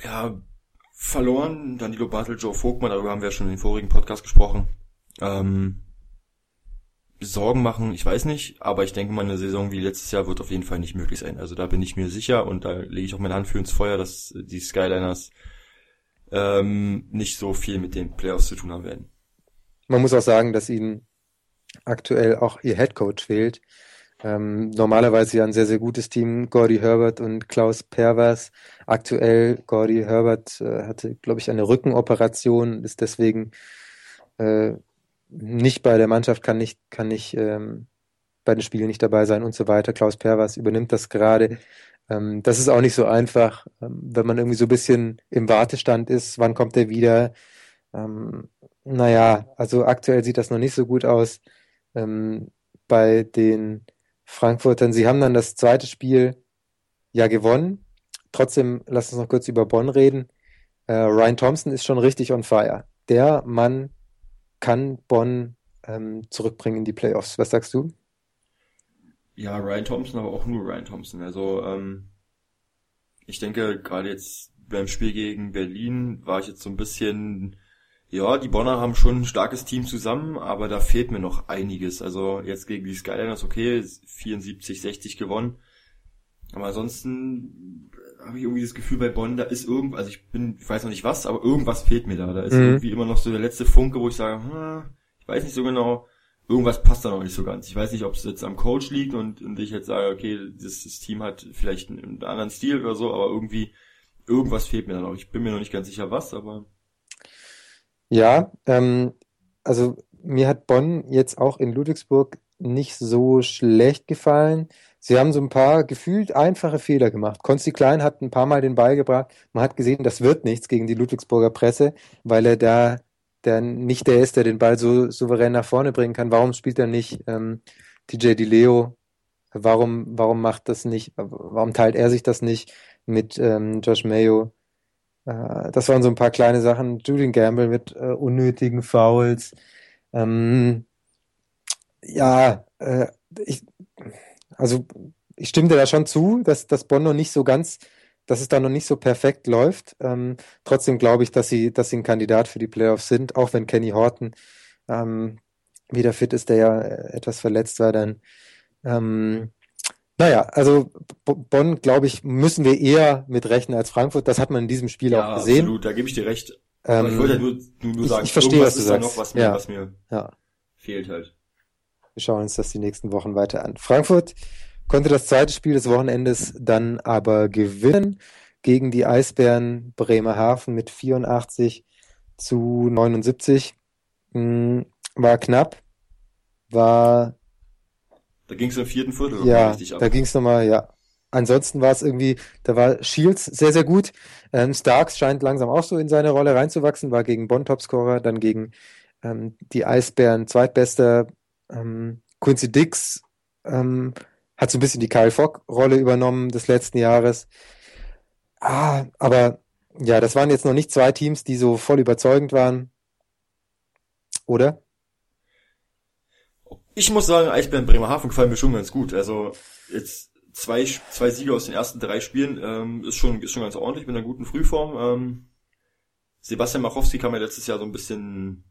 ja, verloren. Danilo Bartel, Joe Vogtmann, darüber haben wir ja schon in den vorigen Podcast gesprochen. Ähm, Sorgen machen, ich weiß nicht, aber ich denke mal, eine Saison wie letztes Jahr wird auf jeden Fall nicht möglich sein. Also da bin ich mir sicher und da lege ich auch meine Hand für ins Feuer, dass die Skyliners ähm, nicht so viel mit den Playoffs zu tun haben werden. Man muss auch sagen, dass ihnen aktuell auch ihr Headcoach fehlt. Ähm, normalerweise ja ein sehr, sehr gutes Team, Gordy Herbert und Klaus Pervers. Aktuell, Gordy Herbert äh, hatte, glaube ich, eine Rückenoperation, ist deswegen äh, nicht bei der Mannschaft, kann nicht, kann nicht ähm, bei den Spielen nicht dabei sein und so weiter. Klaus Pervers übernimmt das gerade. Ähm, das ist auch nicht so einfach, ähm, wenn man irgendwie so ein bisschen im Wartestand ist, wann kommt er wieder. Ähm, naja, also aktuell sieht das noch nicht so gut aus ähm, bei den Frankfurtern. Sie haben dann das zweite Spiel ja gewonnen. Trotzdem, lass uns noch kurz über Bonn reden. Äh, Ryan Thompson ist schon richtig on fire. Der Mann kann Bonn ähm, zurückbringen in die Playoffs. Was sagst du? Ja, Ryan Thompson, aber auch nur Ryan Thompson. Also ähm, ich denke, gerade jetzt beim Spiel gegen Berlin war ich jetzt so ein bisschen ja, die Bonner haben schon ein starkes Team zusammen, aber da fehlt mir noch einiges. Also jetzt gegen die Skyliners, okay, 74, 60 gewonnen. Aber ansonsten habe ich irgendwie das Gefühl bei Bonn, da ist irgendwas, also ich bin, ich weiß noch nicht was, aber irgendwas fehlt mir da. Da ist mhm. irgendwie immer noch so der letzte Funke, wo ich sage, hm, ich weiß nicht so genau, irgendwas passt da noch nicht so ganz. Ich weiß nicht, ob es jetzt am Coach liegt und, und ich jetzt sage, okay, das, das Team hat vielleicht einen, einen anderen Stil oder so, aber irgendwie, irgendwas fehlt mir da noch. Ich bin mir noch nicht ganz sicher was, aber ja, ähm, also mir hat Bonn jetzt auch in Ludwigsburg nicht so schlecht gefallen. Sie haben so ein paar gefühlt einfache Fehler gemacht. Konsti Klein hat ein paar Mal den Ball gebracht. Man hat gesehen, das wird nichts gegen die Ludwigsburger Presse, weil er da der nicht der ist, der den Ball so souverän nach vorne bringen kann. Warum spielt er nicht ähm, DJ Di Leo? Warum, warum macht das nicht? Warum teilt er sich das nicht mit ähm, Josh Mayo? Äh, das waren so ein paar kleine Sachen. Julian Gamble mit äh, unnötigen Fouls. Ähm, ja, äh, ich, also ich stimme dir da schon zu, dass, dass Bonn noch nicht so ganz, dass es da noch nicht so perfekt läuft. Ähm, trotzdem glaube ich, dass sie, dass sie ein Kandidat für die Playoffs sind, auch wenn Kenny Horton ähm, wieder fit ist, der ja etwas verletzt war, dann ähm, naja, also Bonn, glaube ich, müssen wir eher mit rechnen als Frankfurt. Das hat man in diesem Spiel ja, auch gesehen. Absolut, da gebe ich dir recht. Ähm, ich wollte ja nur, nur, nur sagen, ich, ich verstehe, was du ist sagst. noch, was mir, ja. was mir ja. fehlt halt. Wir schauen uns das die nächsten Wochen weiter an. Frankfurt konnte das zweite Spiel des Wochenendes dann aber gewinnen gegen die Eisbären Bremerhaven mit 84 zu 79. Hm, war knapp, war da ging es im vierten Viertel ja, richtig ab. Da ging es nochmal, ja. Ansonsten war es irgendwie, da war Shields sehr, sehr gut. Ähm, Starks scheint langsam auch so in seine Rolle reinzuwachsen, war gegen Bonn Topscorer, dann gegen ähm, die Eisbären zweitbester. Ähm, Quincy Dix ähm, hat so ein bisschen die Kyle Fogg-Rolle übernommen des letzten Jahres. Ah, aber ja, das waren jetzt noch nicht zwei Teams, die so voll überzeugend waren. Oder? Ich muss sagen, Eisbären Bremerhaven gefallen mir schon ganz gut. Also jetzt zwei, zwei Siege aus den ersten drei Spielen ähm, ist schon ist schon ganz ordentlich mit einer guten Frühform. Ähm, Sebastian Machowski kam ja letztes Jahr so ein bisschen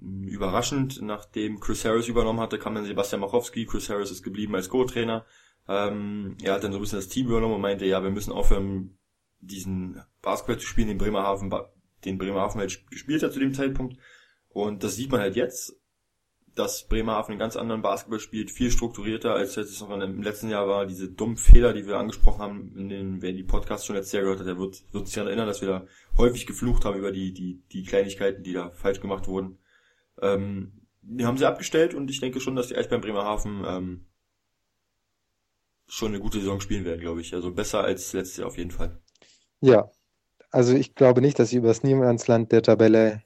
hm, überraschend, nachdem Chris Harris übernommen hatte, kam dann Sebastian Machowski. Chris Harris ist geblieben als Co-Trainer. Ähm, er hat dann so ein bisschen das Team übernommen und meinte, ja, wir müssen aufhören, diesen Basketball zu spielen, den Bremerhaven, den Bremerhaven halt gespielt hat zu dem Zeitpunkt. Und das sieht man halt jetzt dass Bremerhaven einen ganz anderen Basketball spielt, viel strukturierter, als es noch im letzten Jahr war. Diese dummen Fehler, die wir angesprochen haben, in den, wer die Podcasts schon letztes Jahr gehört hat, der wird, wird sich daran erinnern, dass wir da häufig geflucht haben über die, die, die Kleinigkeiten, die da falsch gemacht wurden. Ähm, die haben sie abgestellt und ich denke schon, dass die Eisbären Bremerhaven ähm, schon eine gute Saison spielen werden, glaube ich. Also besser als letztes Jahr auf jeden Fall. Ja, also ich glaube nicht, dass sie über das Niemandsland der Tabelle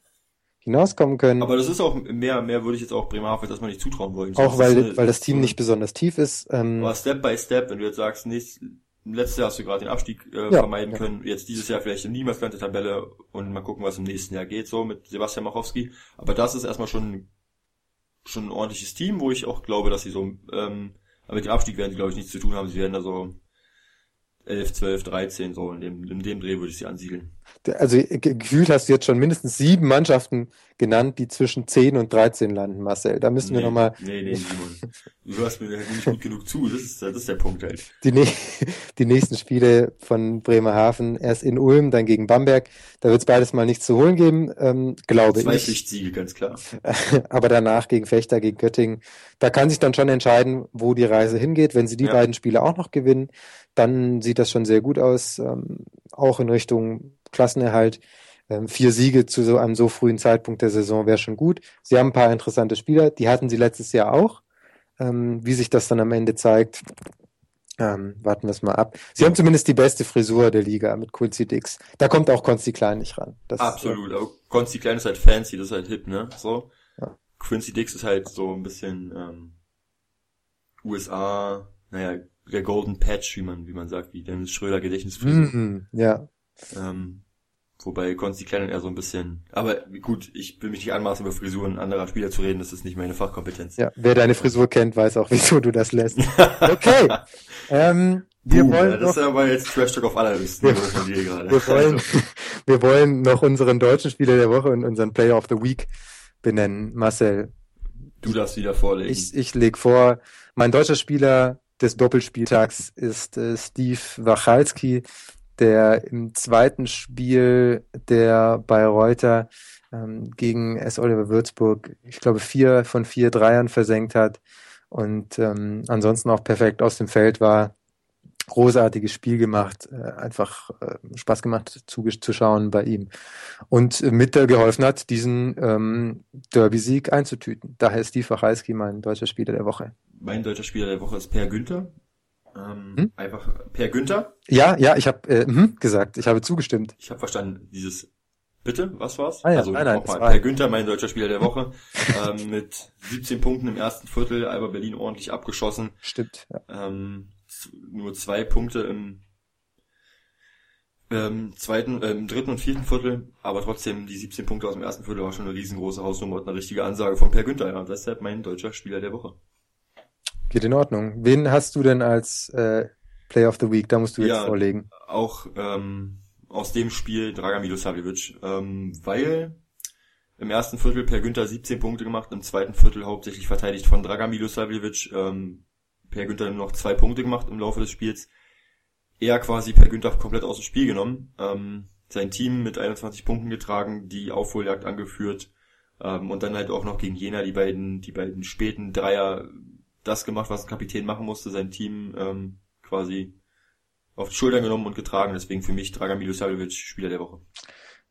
hinauskommen können. Aber das ist auch mehr, mehr würde ich jetzt auch Bremerhaven dass man nicht zutrauen wollen. Auch weil, eine, weil das Team nicht besonders tief ist. Ähm, aber Step by Step, wenn du jetzt sagst, nächstes, letztes Jahr hast du gerade den Abstieg äh, ja, vermeiden ja. können, jetzt dieses Jahr vielleicht im Niemandsland der Tabelle und mal gucken, was im nächsten Jahr geht, so mit Sebastian Machowski. Aber das ist erstmal schon, schon ein ordentliches Team, wo ich auch glaube, dass sie so, ähm, aber mit dem Abstieg werden sie, glaube ich, nichts zu tun haben. Sie werden da so 11, 12, 13, so in dem, in dem Dreh würde ich sie ansiedeln. Also gefühlt hast du jetzt schon mindestens sieben Mannschaften genannt, die zwischen 10 und 13 landen, Marcel. Da müssen nee, wir nochmal. Nee, nee, Simon. Du hörst mir nicht gut genug zu, das ist, das ist der Punkt halt. Die, die nächsten Spiele von Bremerhaven, erst in Ulm, dann gegen Bamberg. Da wird es beides mal nichts zu holen geben, ähm, glaube Zwei ich. Zwei Pflichtsiege, ganz klar. Aber danach gegen Fechter, gegen Göttingen. Da kann sich dann schon entscheiden, wo die Reise hingeht. Wenn sie die ja. beiden Spiele auch noch gewinnen, dann sieht das schon sehr gut aus, ähm, auch in Richtung Klassenerhalt. Ähm, vier Siege zu so einem so frühen Zeitpunkt der Saison wäre schon gut. Sie haben ein paar interessante Spieler, die hatten sie letztes Jahr auch. Ähm, wie sich das dann am Ende zeigt, ähm, warten wir es mal ab. Sie haben zumindest die beste Frisur der Liga mit Quincy Dix. Da kommt auch Consti Klein nicht ran. Das Absolut, aber Consti Klein ist halt fancy, das ist halt hip, ne? So. Ja. Quincy Dix ist halt so ein bisschen ähm, USA, naja, der Golden Patch, wie man, wie man sagt, wie Dennis Schröder Gedächtnisfrisur. Mm, ja. Ähm, wobei Konsti Klein eher so ein bisschen, aber gut, ich will mich nicht anmaßen, über Frisuren anderer Spieler zu reden, das ist nicht meine Fachkompetenz. Ja, wer deine Frisur kennt, weiß auch, wieso du das lässt. Okay. ähm, wir Boom, wollen ja, das noch, ist aber jetzt Trash Talk auf allerhöchsten Niveau von dir gerade. Wir wollen, wir wollen noch unseren deutschen Spieler der Woche und unseren Player of the Week benennen. Marcel. Du darfst wieder vorlegen. Ich, ich leg vor, mein deutscher Spieler des Doppelspieltags ist äh, Steve Wachalski, der im zweiten Spiel der Bayreuther ähm, gegen S. Oliver Würzburg, ich glaube, vier von vier Dreiern versenkt hat und ähm, ansonsten auch perfekt aus dem Feld war. Großartiges Spiel gemacht, äh, einfach äh, Spaß gemacht zuzuschauen bei ihm und äh, mit geholfen hat, diesen ähm, Derby-Sieg einzutüten. Daher ist Steve Wachalski mein deutscher Spieler der Woche mein deutscher Spieler der Woche ist Per Günther. Ähm, hm? Einfach Per Günther. Ja, ja, ich habe äh, hm, gesagt, ich habe zugestimmt. Ich habe verstanden, dieses Bitte, was war's? Ah, ja, also nein, nein, nochmal, Per Günther, mein deutscher Spieler der Woche, ähm, mit 17 Punkten im ersten Viertel, Alba Berlin ordentlich abgeschossen. Stimmt. Ja. Ähm, nur zwei Punkte im ähm, zweiten, äh, im dritten und vierten Viertel, aber trotzdem die 17 Punkte aus dem ersten Viertel war schon eine riesengroße Hausnummer und eine richtige Ansage von Per Günther. Ja, deshalb mein deutscher Spieler der Woche. Geht in Ordnung. Wen hast du denn als äh, Player of the Week? Da musst du jetzt ja, vorlegen. Auch ähm, aus dem Spiel Dragan Milosavljevic, ähm, weil im ersten Viertel Per Günther 17 Punkte gemacht, im zweiten Viertel hauptsächlich verteidigt von Dragan Milosavljevic, ähm, Per Günther noch zwei Punkte gemacht im Laufe des Spiels. Er quasi Per Günther komplett aus dem Spiel genommen, ähm, sein Team mit 21 Punkten getragen, die Aufholjagd angeführt ähm, und dann halt auch noch gegen Jena die beiden, die beiden späten Dreier das gemacht, was ein Kapitän machen musste, sein Team ähm, quasi auf die Schultern genommen und getragen. Deswegen für mich Dragan Milosavljevic Spieler der Woche.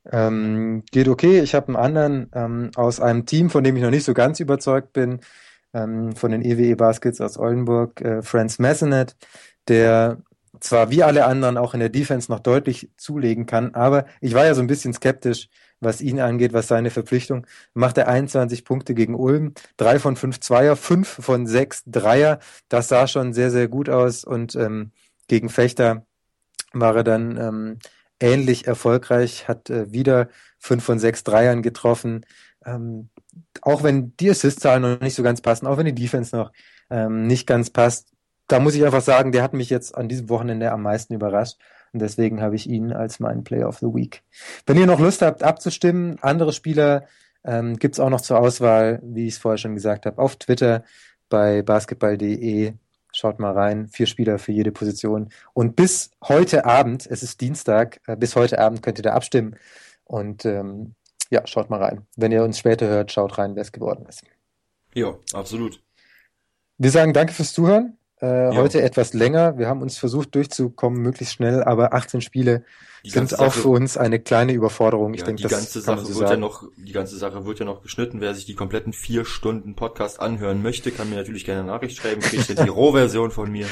Ähm, geht okay. Ich habe einen anderen ähm, aus einem Team, von dem ich noch nicht so ganz überzeugt bin, ähm, von den EWE e Baskets aus Oldenburg, äh, Franz Messenet, der zwar wie alle anderen auch in der Defense noch deutlich zulegen kann, aber ich war ja so ein bisschen skeptisch, was ihn angeht, was seine Verpflichtung. Macht er 21 Punkte gegen Ulm, drei von fünf Zweier, fünf von sechs Dreier. Das sah schon sehr, sehr gut aus und ähm, gegen Fechter war er dann ähm, ähnlich erfolgreich, hat äh, wieder fünf von sechs Dreiern getroffen. Ähm, auch wenn die Assist-Zahlen noch nicht so ganz passen, auch wenn die Defense noch ähm, nicht ganz passt, da muss ich einfach sagen, der hat mich jetzt an diesem Wochenende am meisten überrascht. Und deswegen habe ich ihn als meinen Player of the Week. Wenn ihr noch Lust habt abzustimmen, andere Spieler ähm, gibt es auch noch zur Auswahl, wie ich es vorher schon gesagt habe, auf Twitter bei basketball.de. Schaut mal rein, vier Spieler für jede Position. Und bis heute Abend, es ist Dienstag, äh, bis heute Abend könnt ihr da abstimmen. Und ähm, ja, schaut mal rein. Wenn ihr uns später hört, schaut rein, wer es geworden ist. Ja, absolut. Wir sagen danke fürs Zuhören. Äh, heute etwas länger. Wir haben uns versucht durchzukommen, möglichst schnell, aber 18 Spiele die sind auch Sache, für uns eine kleine Überforderung. Ich ja, denke, die ganze Sache so wird sagen. ja noch, die ganze Sache wird ja noch geschnitten. Wer sich die kompletten vier Stunden Podcast anhören möchte, kann mir natürlich gerne eine Nachricht schreiben. Kriegt die Rohversion von mir.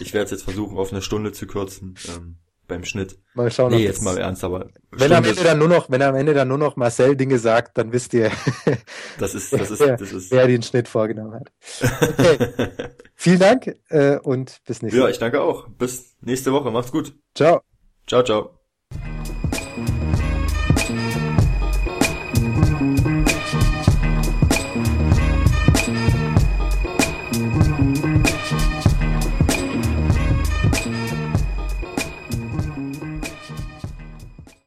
Ich werde es jetzt versuchen, auf eine Stunde zu kürzen. Ähm, beim Schnitt. Mal schauen. Nee, jetzt mal ernst, aber. Wenn am Ende dann nur noch, wenn am Ende dann nur noch Marcel Dinge sagt, dann wisst ihr, das ist, das ist, das ist, wer den Schnitt vorgenommen hat. Okay. Vielen Dank äh, und bis nächste Woche. Ja, ich danke auch. Bis nächste Woche. Macht's gut. Ciao. Ciao, ciao.